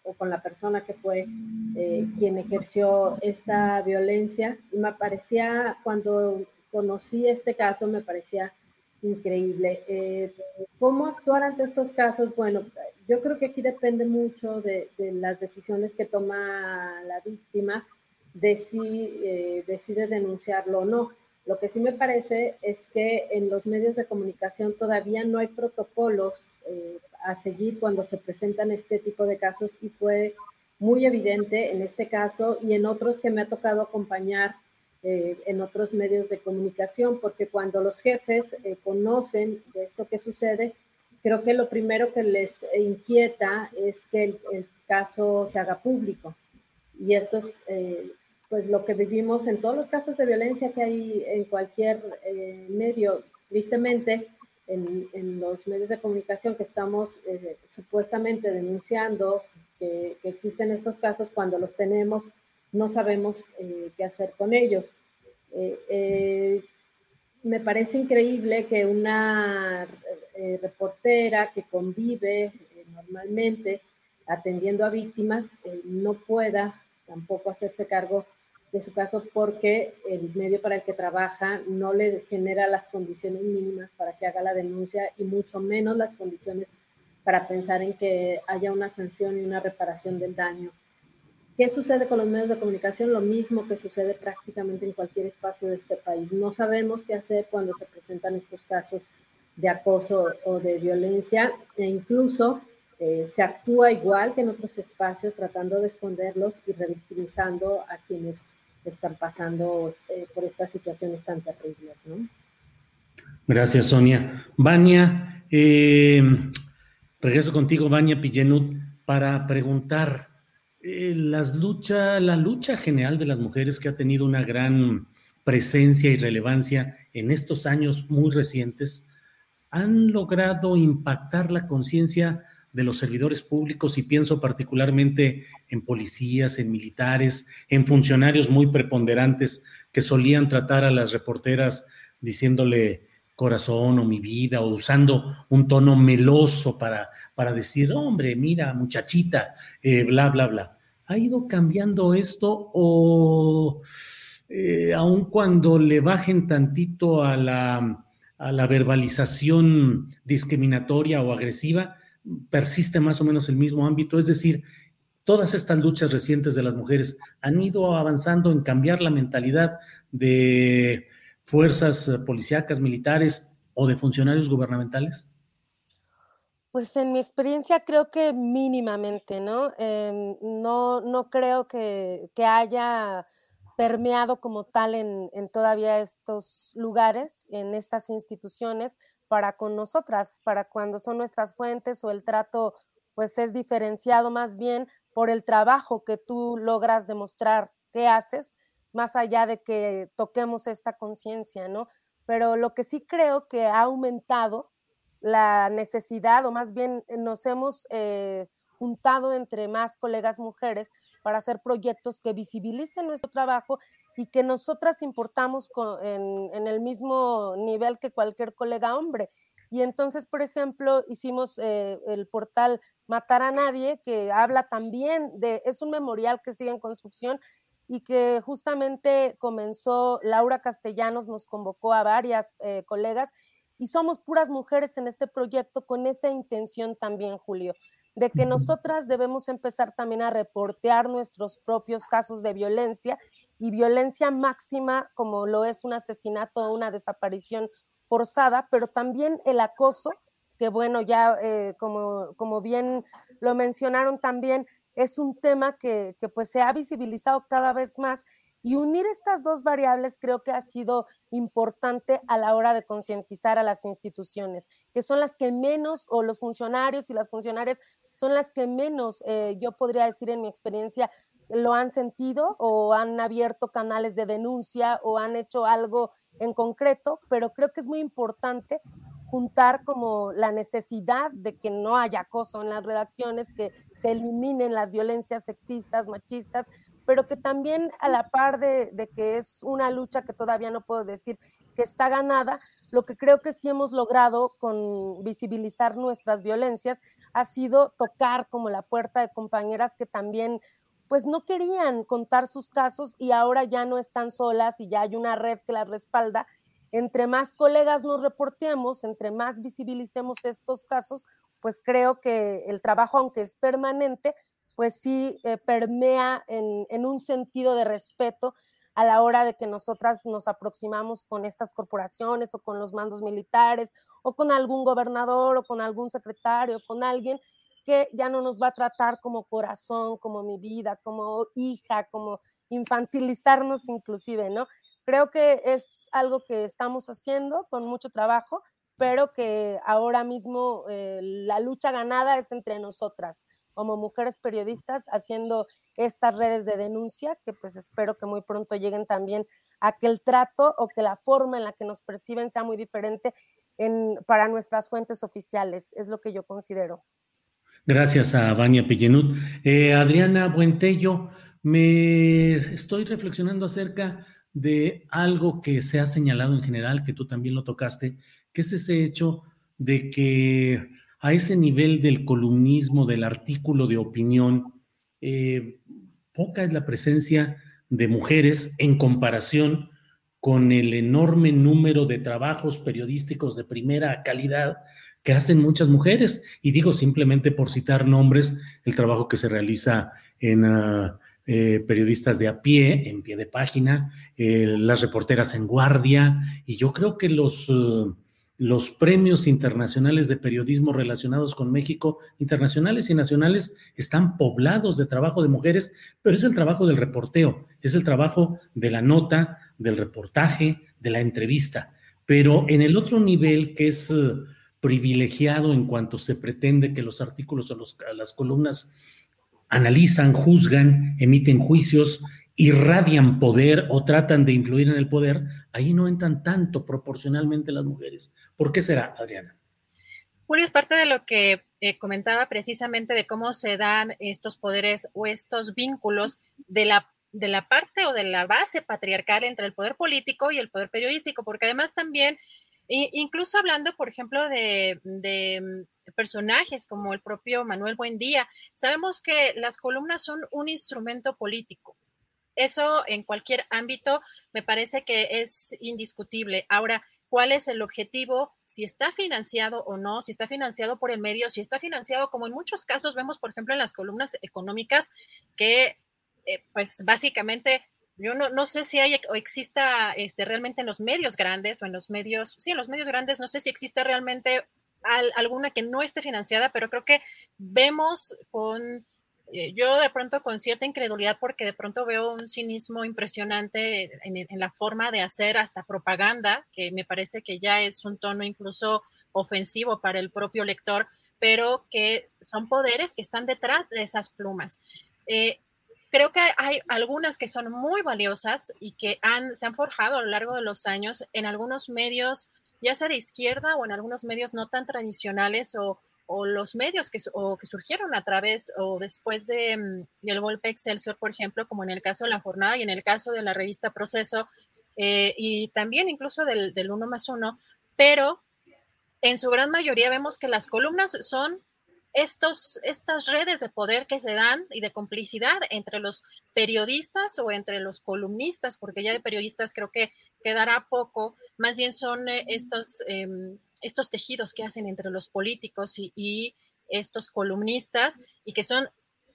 o con la persona que fue quien ejerció esta violencia. Y me parecía cuando conocí este caso me parecía increíble. Eh, ¿Cómo actuar ante estos casos? Bueno, yo creo que aquí depende mucho de, las decisiones que toma la víctima, de si eh, decide denunciarlo o no. Lo que sí me parece es que en los medios de comunicación todavía no hay protocolos eh, a seguir cuando se presentan este tipo de casos y fue muy evidente en este caso y en otros que me ha tocado acompañar eh, en otros medios de comunicación, porque cuando los jefes eh, conocen de esto que sucede, creo que lo primero que les inquieta es que el, caso se haga público. Y esto es eh, pues lo que vivimos en todos los casos de violencia que hay en cualquier eh, medio. Tristemente, en, los medios de comunicación que estamos eh, supuestamente denunciando que, existen estos casos, cuando los tenemos, no sabemos qué hacer con ellos. me parece increíble que una reportera que convive normalmente atendiendo a víctimas no pueda tampoco hacerse cargo de su caso porque el medio para el que trabaja no le genera las condiciones mínimas para que haga la denuncia y mucho menos las condiciones para pensar en que haya una sanción y una reparación del daño. ¿Qué sucede con los medios de comunicación? Lo mismo que sucede prácticamente en cualquier espacio de este país. No sabemos qué hacer cuando se presentan estos casos de acoso o de violencia e incluso eh, se actúa igual que en otros espacios, tratando de esconderlos y revictimizando a quienes están pasando eh, por estas situaciones tan terribles. ¿no? Gracias, Sonia. Vania, eh, regreso contigo, Vania Pillenut, para preguntar las lucha, la lucha general de las mujeres que ha tenido una gran presencia y relevancia en estos años muy recientes, han logrado impactar la conciencia de los servidores públicos y pienso particularmente en policías, en militares, en funcionarios muy preponderantes que solían tratar a las reporteras diciéndole corazón o mi vida o usando un tono meloso para, para decir, hombre, mira, muchachita, eh, bla, bla, bla. ¿Ha ido cambiando esto o eh, aun cuando le bajen tantito a la, a la verbalización discriminatoria o agresiva, persiste más o menos el mismo ámbito, es decir, todas estas luchas recientes de las mujeres han ido avanzando en cambiar la mentalidad de fuerzas eh, policíacas, militares o de funcionarios gubernamentales? Pues en mi experiencia creo que mínimamente, ¿no? Em, no, no creo que, haya permeado como tal en, en, todavía estos lugares, en estas instituciones, para con nosotras, para cuando son nuestras fuentes o el trato pues es diferenciado más bien por el trabajo que tú logras demostrar que haces, más allá de que toquemos esta conciencia, ¿no? Pero lo que sí creo que ha aumentado la necesidad, o más bien nos hemos eh, juntado entre más colegas mujeres para hacer proyectos que visibilicen nuestro trabajo y que nosotras importamos en, el mismo nivel que cualquier colega hombre. Y entonces, por ejemplo, hicimos eh, el portal Matar a Nadie, que habla también de, es un memorial que sigue en construcción y que justamente comenzó, Laura Castellanos nos convocó a varias eh, colegas y somos puras mujeres en este proyecto con esa intención también, Julio, de que nosotras debemos empezar también a reportear nuestros propios casos de violencia y violencia máxima como lo es un asesinato o una desaparición forzada, pero también el acoso, que bueno, ya eh, como, como bien lo mencionaron también, es un tema que, que pues se ha visibilizado cada vez más y unir estas dos variables creo que ha sido importante a la hora de concientizar a las instituciones, que son las que menos, o los funcionarios y las funcionarias son las que menos, eh, yo podría decir en mi experiencia, lo han sentido o han abierto canales de denuncia o han hecho algo en concreto, pero creo que es muy importante juntar como la necesidad de que no haya acoso en las redacciones, que se eliminen las violencias sexistas, machistas, pero que también a la par de, que es una lucha que todavía no puedo decir que está ganada, lo que creo que sí hemos logrado con visibilizar nuestras violencias ha sido tocar como la puerta de compañeras que también pues no querían contar sus casos y ahora ya no están solas y ya hay una red que las respalda. Entre más colegas nos reportemos, entre más visibilicemos estos casos, pues creo que el trabajo, aunque es permanente, pues sí eh, permea en, un sentido de respeto a la hora de que nosotras nos aproximamos con estas corporaciones o con los mandos militares o con algún gobernador o con algún secretario, con alguien que ya no nos va a tratar como corazón, como mi vida, como hija, como infantilizarnos inclusive, ¿no? Creo que es algo que estamos haciendo con mucho trabajo, pero que ahora mismo eh, la lucha ganada es entre nosotras como mujeres periodistas haciendo estas redes de denuncia, que pues espero que muy pronto lleguen también a que el trato o que la forma en la que nos perciben sea muy diferente en, para nuestras fuentes oficiales, es lo que yo considero. Gracias a Vania Pellenut. Eh, Adriana Buentello, me estoy reflexionando acerca de algo que se ha señalado en general, que tú también lo tocaste, que es ese hecho de que a ese nivel del columnismo, del artículo de opinión, eh, poca es la presencia de mujeres en comparación con el enorme número de trabajos periodísticos de primera calidad que hacen muchas mujeres. Y digo simplemente por citar nombres, el trabajo que se realiza en ah, eh, periodistas de a pie, en pie de página, eh, las reporteras en guardia, y yo creo que los... los premios internacionales de periodismo relacionados con México, internacionales y nacionales, están poblados de trabajo de mujeres, pero es el trabajo del reporteo, es el trabajo de la nota, del reportaje, de la entrevista. Pero en el otro nivel, que es eh, privilegiado en cuanto se pretende que los artículos o las columnas analizan, juzgan, emiten juicios irradian poder o tratan de influir en el poder, ahí no entran tanto proporcionalmente las mujeres. ¿Por qué será, Adriana? Julio, es parte de lo que eh, comentaba precisamente de cómo se dan estos poderes o estos vínculos de la, de la parte o de la base patriarcal entre el poder político y el poder periodístico, porque además también, incluso hablando, por ejemplo, de, mm, personajes como el propio Manuel Buendía, sabemos que las columnas son un instrumento político eso en cualquier ámbito me parece que es indiscutible. Ahora, ¿cuál es el objetivo? Si está financiado o no, si está financiado por el medio, si está financiado, como en muchos casos vemos, por ejemplo, en las columnas económicas, que eh, pues básicamente yo no, no, sé si hay o exista este, realmente en los medios grandes o en los medios, sí, en los medios grandes, no sé si existe realmente alguna que no esté financiada, pero creo que vemos con yo de pronto con cierta incredulidad porque de pronto veo un cinismo impresionante en, la forma de hacer hasta propaganda, que me parece que ya es un tono incluso ofensivo para el propio lector, pero que son poderes que están detrás de esas plumas. Eh, creo que hay algunas que son muy valiosas y que han, se han forjado a lo largo de los años en algunos medios, ya sea de izquierda o en algunos medios no tan tradicionales o, o los medios que, que surgieron a través o después de, mm, del golpe Excelsior, por ejemplo, como en el caso de la jornada y en el caso de la revista Proceso, eh, y también incluso del, del uno más uno, pero en su gran mayoría vemos que las columnas son estos, estas redes de poder que se dan y de complicidad entre los periodistas o entre los columnistas, porque ya de periodistas creo que quedará poco, más bien son eh, estos em, estos tejidos que hacen entre los políticos y, estos columnistas y que son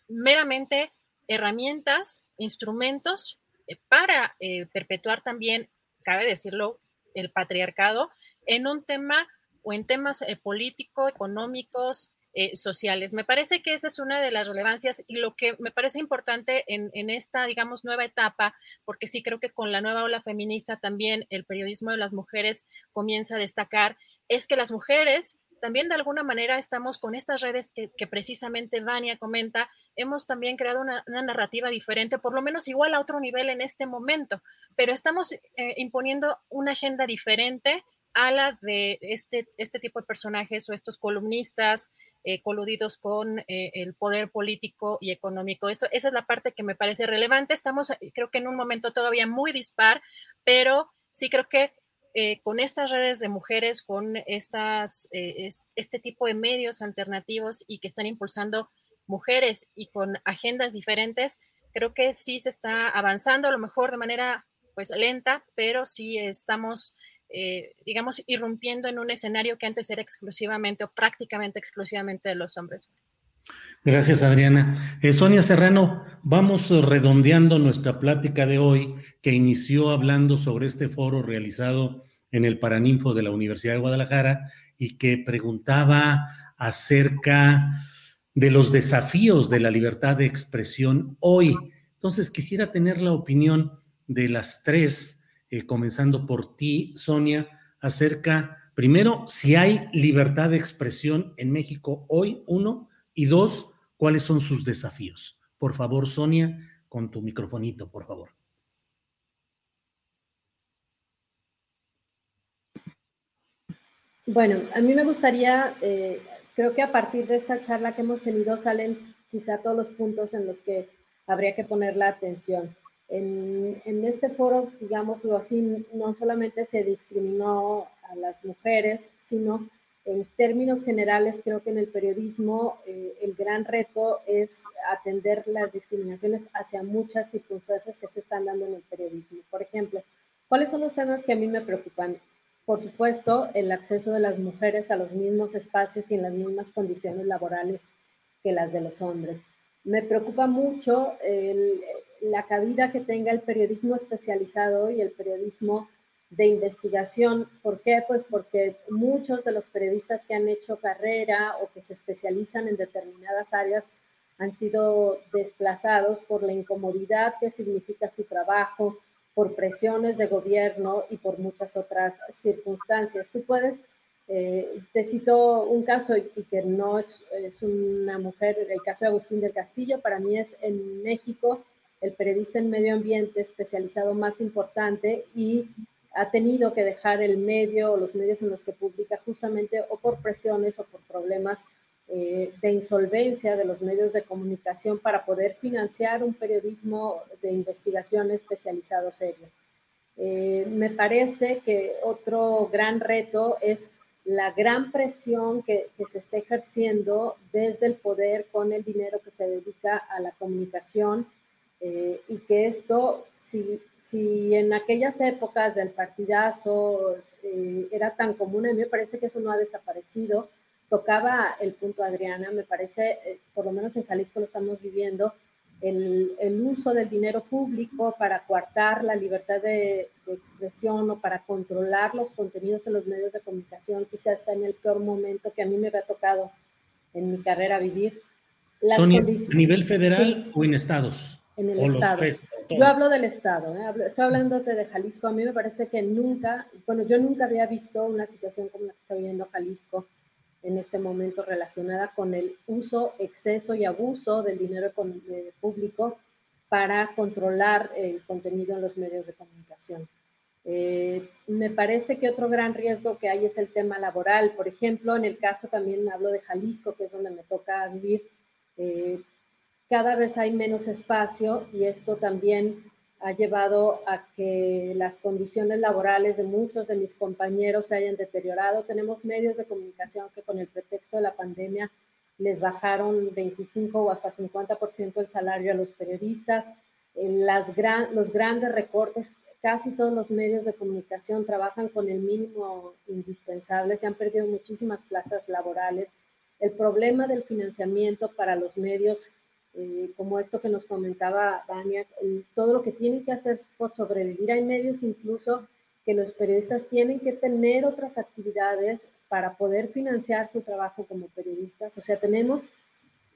meramente herramientas, instrumentos eh, para eh, perpetuar también, cabe decirlo, el patriarcado en un tema o en temas eh, político, económicos, sociales. Me parece que esa es una de las relevancias y lo que me parece importante en, esta, digamos, nueva etapa, porque sí creo que con la nueva ola feminista también el periodismo de las mujeres comienza a destacar, es que las mujeres también de alguna manera estamos con estas redes que, precisamente Vania comenta, hemos también creado una, narrativa diferente, por lo menos igual a otro nivel en este momento, pero estamos eh, imponiendo una agenda diferente a la de este, este tipo de personajes o estos columnistas eh, coludidos con eh, el poder político y económico. Eso, esa es la parte que me parece relevante. Estamos, creo que en un momento todavía muy dispar, pero sí creo que eh, con estas redes de mujeres, con estas, eh, este tipo de medios alternativos y que están impulsando mujeres y con agendas diferentes, creo que sí se está avanzando, a lo mejor de manera pues lenta, pero sí estamos, eh, digamos, irrumpiendo en un escenario que antes era exclusivamente o prácticamente exclusivamente de los hombres. Gracias, Adriana. Sonia Serrano, vamos redondeando nuestra plática de hoy, que inició hablando sobre este foro realizado en el Paraninfo de la Universidad de Guadalajara y que preguntaba acerca de los desafíos de la libertad de expresión hoy. Entonces, quisiera tener la opinión de las tres, eh, comenzando por ti, Sonia, acerca, primero, si hay libertad de expresión en México hoy, uno, y dos, cuáles son sus desafíos. Por favor, Sonia, con tu microfonito, por favor. Bueno, a mí me gustaría, eh, creo que a partir de esta charla que hemos tenido salen quizá todos los puntos en los que habría que poner la atención. En, en este foro, digámoslo así, no solamente se discriminó a las mujeres, sino en términos generales, creo que en el periodismo eh, el gran reto es atender las discriminaciones hacia muchas circunstancias que se están dando en el periodismo. Por ejemplo, ¿cuáles son los temas que a mí me preocupan? Por supuesto, el acceso de las mujeres a los mismos espacios y en las mismas condiciones laborales que las de los hombres. Me preocupa mucho la cabida que tenga el periodismo especializado y el periodismo de investigación. ¿Por qué? Pues porque muchos de los periodistas que han hecho carrera o que se especializan en determinadas áreas han sido desplazados por la incomodidad que significa su trabajo, por presiones de gobierno y por muchas otras circunstancias. Tú puedes, eh, te cito un caso y, que no es, es una mujer, el caso de Agustín del Castillo, para mí es en México el periodista en medio ambiente especializado más importante y ha tenido que dejar el medio o los medios en los que publica justamente o por presiones o por problemas eh, de insolvencia de los medios de comunicación para poder financiar un periodismo de investigación especializado serio. Eh, me parece que otro gran reto es la gran presión que, que, se está ejerciendo desde el poder con el dinero que se dedica a la comunicación eh, y que esto, si, si en aquellas épocas del partidazo eh, era tan común, a mí me parece que eso no ha desaparecido. Tocaba el punto Adriana, me parece, eh, por lo menos en Jalisco lo estamos viviendo, el, el, uso del dinero público para coartar la libertad de, de, expresión o para controlar los contenidos de los medios de comunicación, quizás está en el peor momento que a mí me había tocado en mi carrera vivir. Las Sonia, ¿a nivel federal sí. o en estados? En el Estado. Yo hablo del Estado, ¿eh? estoy hablando de Jalisco. A mí me parece que nunca, bueno, yo nunca había visto una situación como la que está viviendo Jalisco en este momento relacionada con el uso, exceso y abuso del dinero público para controlar el contenido en los medios de comunicación. Eh, me parece que otro gran riesgo que hay es el tema laboral. Por ejemplo, en el caso también hablo de Jalisco, que es donde me toca vivir. Eh, cada vez hay menos espacio y esto también ha llevado a que las condiciones laborales de muchos de mis compañeros se hayan deteriorado. Tenemos medios de comunicación que con el pretexto de la pandemia les bajaron 25 o hasta 50% el salario a los periodistas. Las los grandes recortes, casi todos los medios de comunicación trabajan con el mínimo indispensable, se han perdido muchísimas plazas laborales. El problema del financiamiento para los medios eh, como esto que nos comentaba Dania, todo lo que tienen que hacer por sobrevivir. Hay medios incluso que los periodistas tienen que tener otras actividades para poder financiar su trabajo como periodistas. O sea, tenemos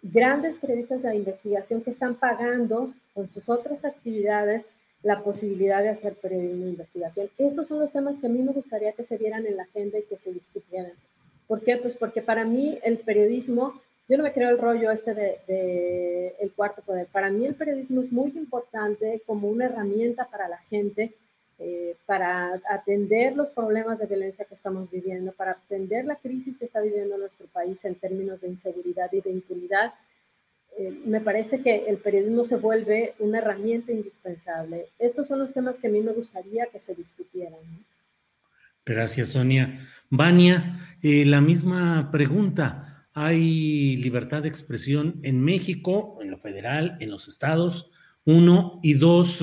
grandes periodistas de investigación que están pagando con sus otras actividades la posibilidad de hacer periodismo de investigación. Estos son los temas que a mí me gustaría que se vieran en la agenda y que se discutieran. ¿Por qué? Pues porque para mí el periodismo yo no me creo el rollo este de, el cuarto poder. Para mí el periodismo es muy importante como una herramienta para la gente, eh, para atender los problemas de violencia que estamos viviendo, para atender la crisis que está viviendo nuestro país en términos de inseguridad y de impunidad. Eh, me parece que el periodismo se vuelve una herramienta indispensable. Estos son los temas que a mí me gustaría que se discutieran. Gracias, Sonia. Vania, eh, la misma pregunta hay libertad de expresión en México, en lo federal, en los estados, uno, y dos,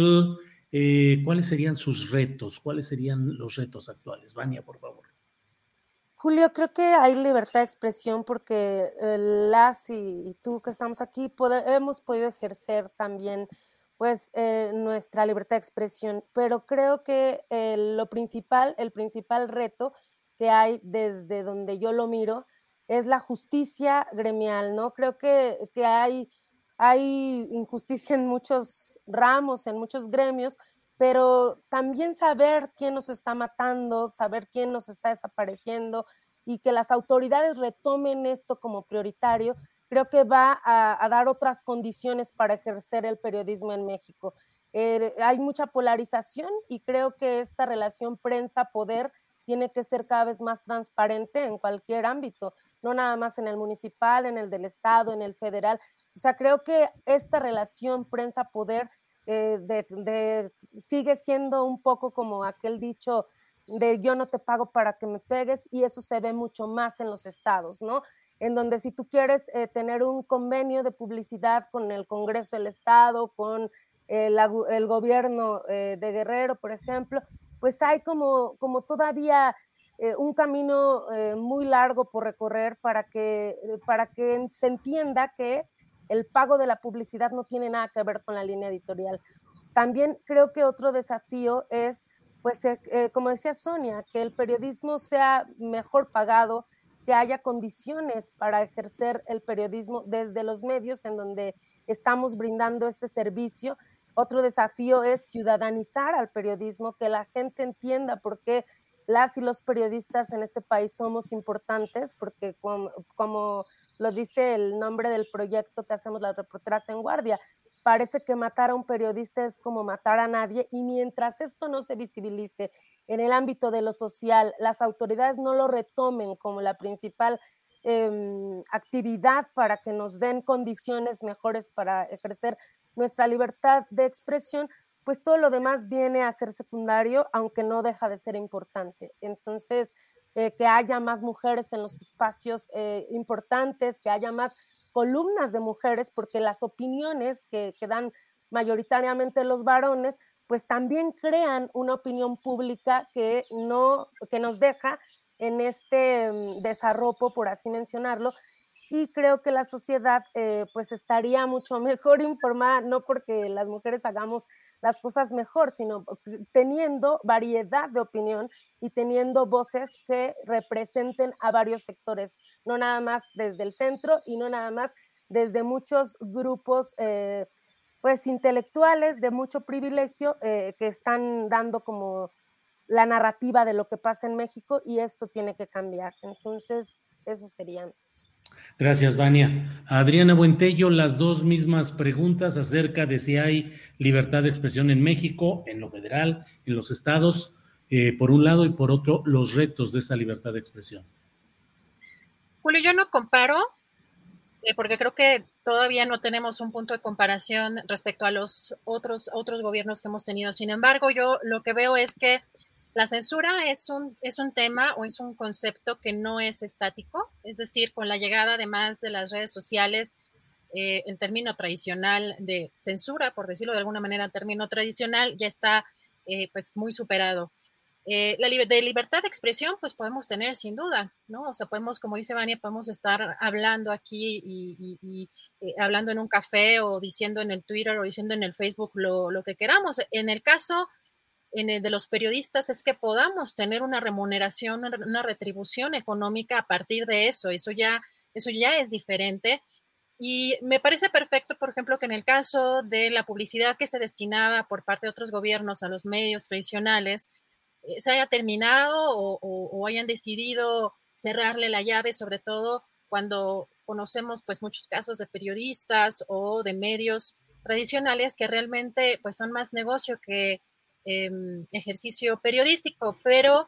eh, ¿cuáles serían sus retos? ¿Cuáles serían los retos actuales? Vania, por favor. Julio, creo que hay libertad de expresión porque eh, las y, tú que estamos aquí hemos podido ejercer también pues eh, nuestra libertad de expresión, pero creo que eh, lo principal, el principal reto que hay desde donde yo lo miro es la justicia gremial, ¿no? Creo que, que hay, hay injusticia en muchos ramos, en muchos gremios, pero también saber quién nos está matando, saber quién nos está desapareciendo y que las autoridades retomen esto como prioritario, creo que va a, dar otras condiciones para ejercer el periodismo en México. Eh, hay mucha polarización y creo que esta relación prensa-poder tiene que ser cada vez más transparente en cualquier ámbito, no nada más en el municipal, en el del Estado, en el federal. O sea, creo que esta relación prensa-poder eh, sigue siendo un poco como aquel dicho de yo no te pago para que me pegues y eso se ve mucho más en los estados, ¿no? En donde si tú quieres eh, tener un convenio de publicidad con el Congreso del Estado, con el, el gobierno eh, de Guerrero, por ejemplo, pues hay como, como todavía un camino muy largo por recorrer para que, para que se entienda que el pago de la publicidad no tiene nada que ver con la línea editorial. También creo que otro desafío es, pues, eh, eh, como decía Sonia, que el periodismo sea mejor pagado, que haya condiciones para ejercer el periodismo desde los medios en donde estamos brindando este servicio. Otro desafío es ciudadanizar al periodismo, que la gente entienda por qué las y los periodistas en este país somos importantes, porque como lo dice el nombre del proyecto que hacemos las reporteras en guardia. Parece que matar a un periodista es como matar a nadie y mientras esto no se visibilice en el ámbito de lo social, las autoridades no lo retomen como la principal em, actividad para que nos den condiciones mejores para ejercer nuestra libertad de expresión, pues todo lo demás viene a ser secundario, aunque no deja de ser importante. Entonces, eh, que haya más mujeres en los espacios eh, importantes, que haya más columnas de mujeres, porque las opiniones que, que dan mayoritariamente los varones, pues también crean una opinión pública que no, que nos deja en este mm, desarropo, por así mencionarlo, y creo que la sociedad eh, pues estaría mucho mejor informada, no porque las mujeres hagamos las cosas mejor, sino teniendo variedad de opinión y teniendo voces que representen a varios sectores, no nada más desde el centro y no nada más desde muchos grupos eh, pues intelectuales de mucho privilegio eh, que están dando como la narrativa de lo que pasa en México y esto tiene que cambiar. Entonces, eso serían. Gracias, Vania. Adriana Buentello, las dos mismas preguntas acerca de si hay libertad de expresión en México, en lo federal, en los estados, eh, por un lado, y por otro, los retos de esa libertad de expresión. Julio, yo no comparo, eh, porque creo que todavía no tenemos un punto de comparación respecto a los otros, otros gobiernos que hemos tenido. Sin embargo, yo lo que veo es que la censura es un, es un tema o es un concepto que no es estático, es decir, con la llegada además de las redes sociales, eh, el término tradicional de censura, por decirlo de alguna manera, el término tradicional ya está eh, pues muy superado. Eh, la de libertad de expresión, pues podemos tener sin duda, ¿no? O sea, podemos, como dice Vania, podemos estar hablando aquí y, hablando en un café o diciendo en el Twitter o diciendo en el Facebook lo, lo que queramos. En el caso de los periodistas es que podamos tener una remuneración, una, retribución económica a partir de eso. Eso ya, eso ya es diferente. Y me parece perfecto, por ejemplo, que en el caso de la publicidad que se destinaba por parte de otros gobiernos a los medios tradicionales, eh, se haya terminado o, o, hayan decidido cerrarle la llave, sobre todo cuando conocemos pues muchos casos de periodistas o de medios tradicionales que realmente pues son más negocio que, Em, ejercicio periodístico, pero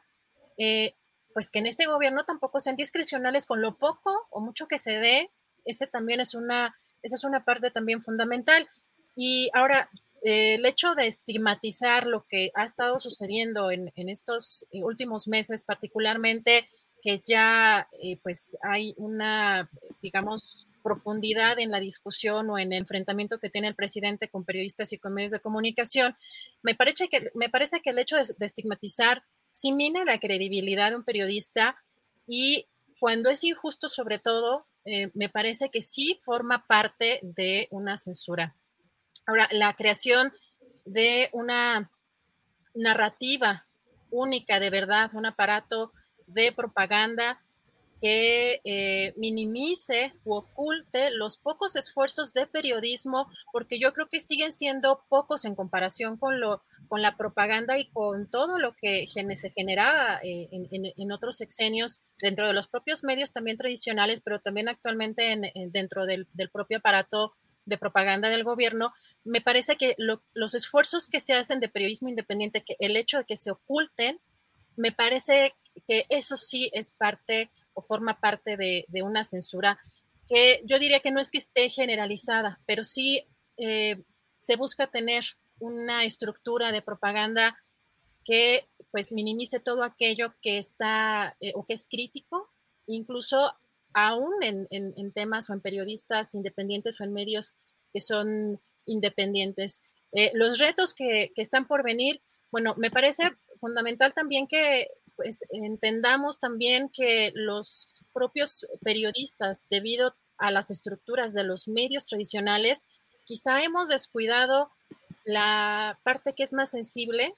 eh, pues que en este gobierno tampoco sean discrecionales con lo poco o mucho que se dé, ese también es una, esa es una parte también fundamental. Y ahora, eh, el hecho de estigmatizar lo que ha estado sucediendo en, en estos últimos meses, particularmente que ya eh, pues hay una, digamos, profundidad en la discusión o en el enfrentamiento que tiene el presidente con periodistas y con medios de comunicación, me parece que, me parece que el hecho de, estigmatizar sí mina la credibilidad de un periodista y cuando es injusto sobre todo, eh, me parece que sí forma parte de una censura. Ahora, la creación de una narrativa única de verdad, un aparato de propaganda que eh, minimice u oculte los pocos esfuerzos de periodismo, porque yo creo que siguen siendo pocos en comparación con lo, con la propaganda y con todo lo que se generaba eh, en, otros sexenios dentro de los propios medios también tradicionales, pero también actualmente dentro del, propio aparato de propaganda del gobierno, me parece que los esfuerzos que se hacen de periodismo independiente, que el hecho de que se oculten, me parece que eso sí es parte o forma parte de, una censura que yo diría que no es que esté generalizada, pero sí eh, se busca tener una estructura de propaganda que pues minimice todo aquello que está eh, o que es crítico, incluso aún en, temas o en periodistas independientes o en medios que son independientes. Eh, los retos que, que, están por venir, bueno, me parece fundamental también que pues entendamos también que los propios periodistas, debido a las estructuras de los medios tradicionales, quizá hemos descuidado la parte que es más sensible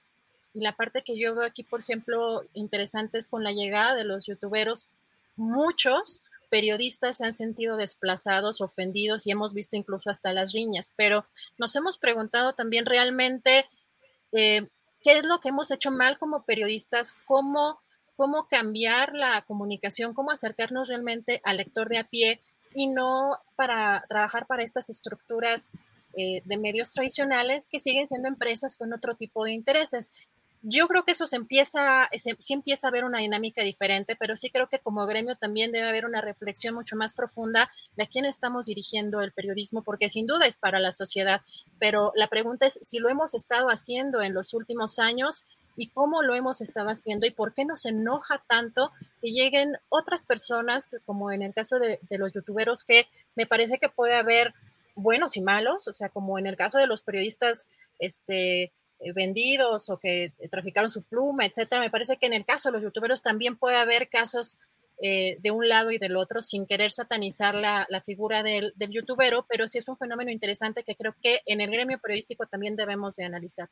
y la parte que yo veo aquí, por ejemplo, interesante es con la llegada de los youtuberos. Muchos periodistas se han sentido desplazados, ofendidos y hemos visto incluso hasta las riñas, pero nos hemos preguntado también realmente eh, qué es lo que hemos hecho mal como periodistas, cómo, cómo cambiar la comunicación, cómo acercarnos realmente al lector de a pie y no para trabajar para estas estructuras eh, de medios tradicionales que siguen siendo empresas con otro tipo de intereses. Yo creo que eso se empieza, sí empieza a haber una dinámica diferente, pero sí creo que como gremio también debe haber una reflexión mucho más profunda de a quién estamos dirigiendo el periodismo, porque sin duda es para la sociedad, pero la pregunta es si lo hemos estado haciendo en los últimos años y cómo lo hemos estado haciendo y por qué nos enoja tanto que lleguen otras personas, como en el caso de, de los youtuberos, que me parece que puede haber buenos y malos, o sea, como en el caso de los periodistas este, eh, vendidos o que traficaron su pluma, etcétera, me parece que en el caso de los youtuberos también puede haber casos eh, de un lado y del otro sin querer satanizar la, figura del, del, youtubero, pero sí es un fenómeno interesante que creo que en el gremio periodístico también debemos de analizar.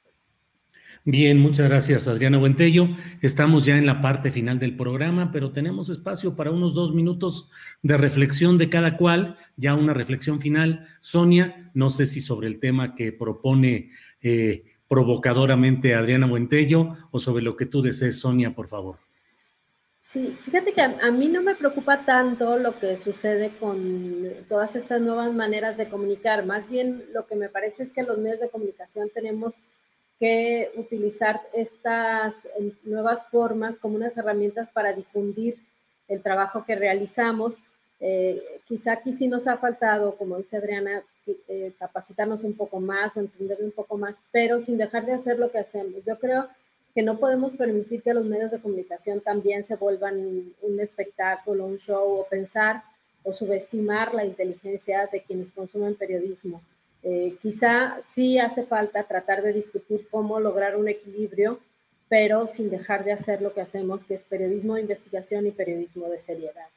Bien, muchas gracias Adriana Buentello. Estamos ya en la parte final del programa, pero tenemos espacio para unos dos minutos de reflexión de cada cual, ya una reflexión final. Sonia, no sé si sobre el tema que propone eh, provocadoramente Adriana Buentello o sobre lo que tú desees, Sonia, por favor. Sí, fíjate que a, a, mí no me preocupa tanto lo que sucede con todas estas nuevas maneras de comunicar, más bien lo que me parece es que los medios de comunicación tenemos que utilizar estas eh, nuevas formas como unas herramientas para difundir el trabajo que realizamos. Eh, quizá aquí sí nos ha faltado, como dice Adriana, eh, capacitarnos un poco más o entender un poco más, pero sin dejar de hacer lo que hacemos. Yo creo que no podemos permitir que los medios de comunicación también se vuelvan un espectáculo, un show o pensar o subestimar la inteligencia de quienes consumen periodismo. Eh, quizá sí hace falta tratar de discutir cómo lograr un equilibrio, pero sin dejar de hacer lo que hacemos, que es periodismo de investigación y periodismo de seriedad.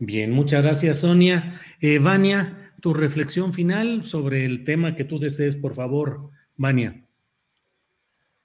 Bien, muchas gracias, Sonia. Eh, Vania, tu reflexión final sobre el tema que tú desees, por favor, Vania.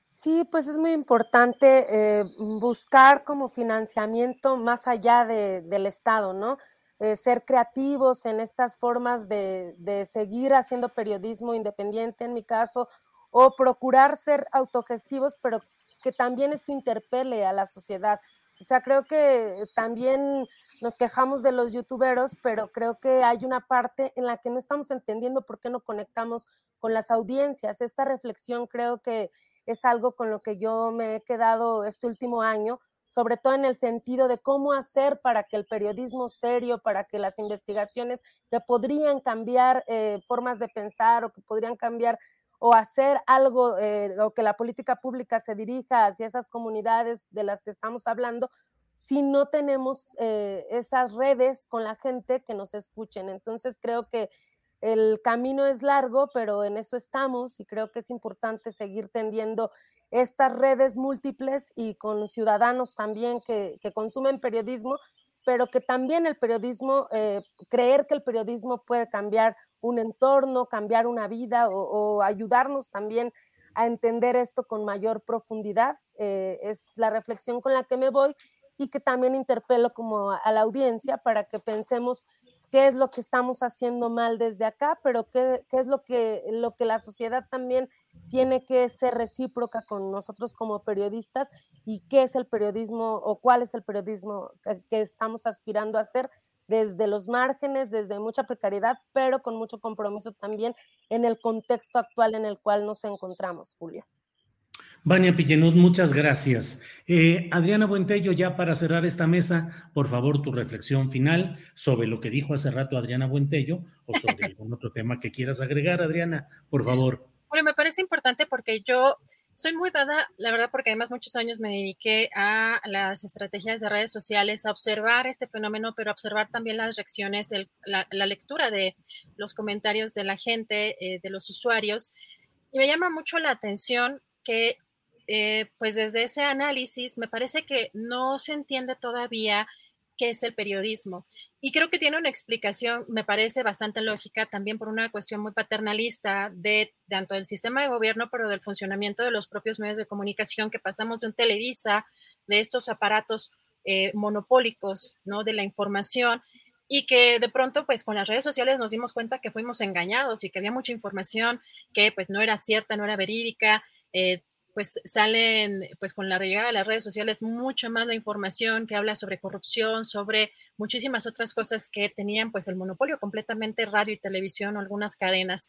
Sí, pues es muy importante eh, buscar como financiamiento más allá del Estado, ¿no? Eh, ser creativos en estas formas de, seguir haciendo periodismo independiente, en mi caso, o procurar ser autogestivos, pero que también esto interpele a la sociedad. O sea, creo que también nos quejamos de los youtuberos, pero creo que hay una parte en la que no estamos entendiendo por qué no conectamos con las audiencias. Esta reflexión creo que es algo con lo que yo me he quedado este último año, sobre todo en el sentido de cómo hacer para que el periodismo serio, para que las investigaciones que podrían cambiar eh, formas de pensar o que podrían cambiar o hacer algo eh, o que la política pública se dirija hacia esas comunidades de las que estamos hablando, si no tenemos eh, esas redes con la gente que nos escuchen. Entonces creo que el camino es largo, pero en eso estamos y creo que es importante seguir tendiendo estas redes múltiples y con ciudadanos también que, consumen periodismo, pero que también el periodismo, eh, creer que el periodismo puede cambiar un entorno, cambiar una vida o, ayudarnos también a entender esto con mayor profundidad, eh, es la reflexión con la que me voy y que también interpelo como a la audiencia para que pensemos qué es lo que estamos haciendo mal desde acá, pero qué, qué es lo que, lo que la sociedad también tiene que ser recíproca con nosotros como periodistas y qué es el periodismo o cuál es el periodismo que estamos aspirando a hacer desde los márgenes, desde mucha precariedad, pero con mucho compromiso también en el contexto actual en el cual nos encontramos, Julia. Vania Pillenud, muchas gracias. Eh, Adriana Buentello, ya para cerrar esta mesa, por favor, tu reflexión final sobre lo que dijo hace rato Adriana Buentello o sobre algún otro tema que quieras agregar, Adriana, por favor. Bueno, me parece importante porque yo soy muy dada, la verdad, porque además muchos años me dediqué a las estrategias de redes sociales, a observar este fenómeno, pero a observar también las reacciones, la, lectura de los comentarios de la gente, eh, de los usuarios. Y me llama mucho la atención que eh, pues desde ese análisis me parece que no se entiende todavía qué es el periodismo. Y creo que tiene una explicación, me parece bastante lógica, también por una cuestión muy paternalista de tanto del sistema de gobierno, pero del funcionamiento de los propios medios de comunicación, que pasamos de un Televisa, de estos aparatos eh, monopólicos, ¿no? De la información, y que de pronto, pues con las redes sociales nos dimos cuenta que fuimos engañados y que había mucha información que pues no era cierta, no era verídica, eh, pues salen, pues con la llegada de las redes sociales, mucha más la información que habla sobre corrupción, sobre muchísimas otras cosas que tenían pues el monopolio completamente radio y televisión o algunas cadenas.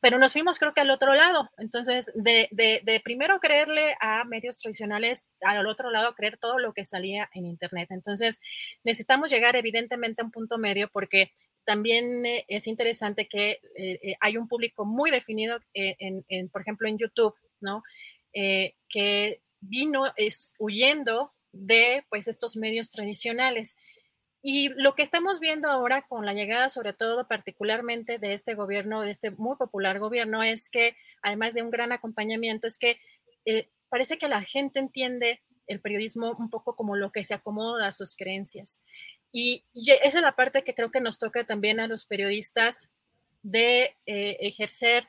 Pero nos fuimos creo que al otro lado. Entonces, de, de, de primero creerle a medios tradicionales, al otro lado creer todo lo que salía en Internet. Entonces, necesitamos llegar evidentemente a un punto medio porque también eh, es interesante que eh, eh, hay un público muy definido, en, en, por ejemplo, en YouTube, ¿no? Eh, que vino es, huyendo de pues, estos medios tradicionales. Y lo que estamos viendo ahora con la llegada, sobre todo particularmente de este gobierno, de este muy popular gobierno, es que, además de un gran acompañamiento, es que eh, parece que la gente entiende el periodismo un poco como lo que se acomoda a sus creencias. Y, esa es la parte que creo que nos toca también a los periodistas de eh, ejercer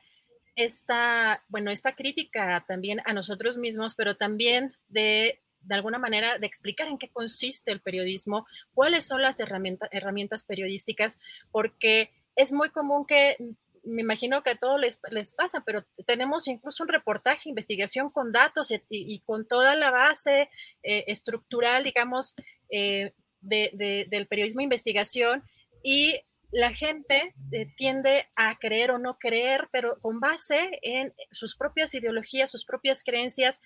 esta, bueno, esta crítica también a nosotros mismos, pero también de, de alguna manera, de explicar en qué consiste el periodismo, cuáles son las herramientas, herramientas periodísticas, porque es muy común que me imagino que a todos les, les, pasa, pero tenemos incluso un reportaje, investigación con datos y, con toda la base eh, estructural, digamos, eh, de, del periodismo investigación y la gente eh, tiende a creer o no creer, pero con base en sus propias ideologías, sus propias creencias.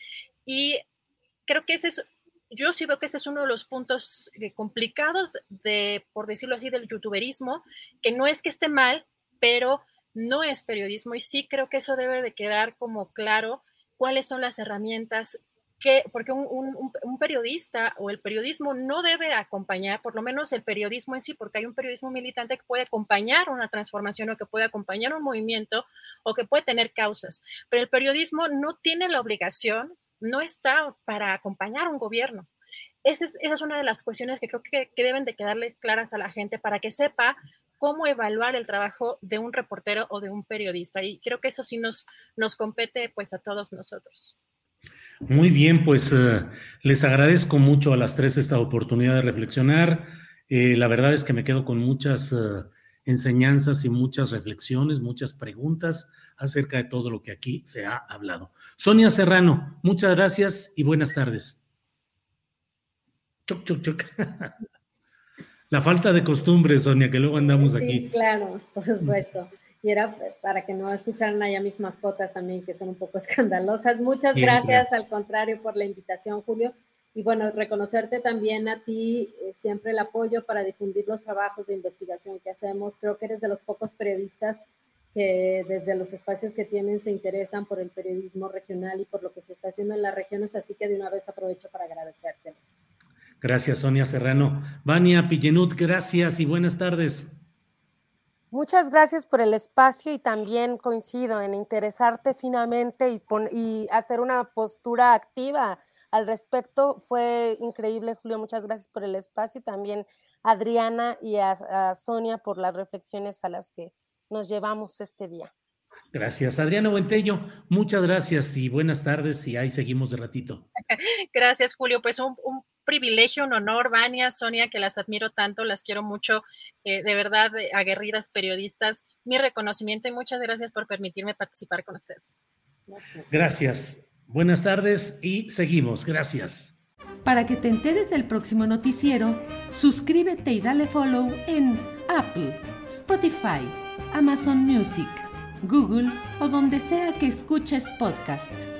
Y creo que ese es, yo sí que ese es uno de los puntos eh, complicados de, por decirlo así, del youtuberismo, que no es que esté mal, pero no es periodismo. Y sí creo que eso debe de quedar como claro cuáles son las herramientas que, porque un, periodista o el periodismo no debe acompañar, por lo menos el periodismo en sí, porque hay un periodismo militante que puede acompañar una transformación o que puede acompañar un movimiento o que puede tener causas, pero el periodismo no tiene la obligación, no está para acompañar un gobierno. Esa es, una de las cuestiones que creo que, que deben de quedarle claras a la gente para que sepa cómo evaluar el trabajo de un reportero o de un periodista. Y creo que eso sí nos, nos compete pues a todos nosotros. Muy bien, pues eh, les agradezco mucho a las tres esta oportunidad de reflexionar. Eh, la verdad es que me quedo con muchas eh, enseñanzas y muchas reflexiones, muchas preguntas acerca de todo lo que aquí se ha hablado. Sonia Serrano, muchas gracias y buenas tardes. Chuc, chuc, chuc. La falta de costumbre, Sonia, que luego andamos aquí. Sí, claro, por supuesto y era para que no escucharan allá mis mascotas también, que son un poco escandalosas. Muchas gracias, al contrario, por la invitación, Julio. Y bueno, reconocerte también a ti eh, siempre el apoyo para difundir los trabajos de investigación que hacemos. Creo que eres de los pocos periodistas que desde los espacios que tienen se interesan por el periodismo regional y por lo que se está haciendo en las regiones, así que de una vez aprovecho para agradecerte. Gracias, Sonia Serrano. Vania Pillenut, gracias y buenas tardes. Muchas gracias por el espacio y también coincido en interesarte finamente y, y hacer una postura activa al respecto. Fue increíble, Julio. Muchas gracias por el espacio y también Adriana y a, Sonia por las reflexiones a las que nos llevamos este día. Gracias, Adriana Buentello. Muchas gracias y buenas tardes y ahí seguimos de ratito. Gracias, Julio. Pues un privilegio, un honor, Vania, Sonia, que las admiro tanto, las quiero mucho, eh, de verdad, aguerridas periodistas, mi reconocimiento y muchas gracias por permitirme participar con ustedes. Gracias. Buenas tardes y seguimos. Gracias. Para que te enteres del próximo noticiero, suscríbete y dale follow en Apple, Spotify, Amazon Music, Google o donde sea que escuches podcast.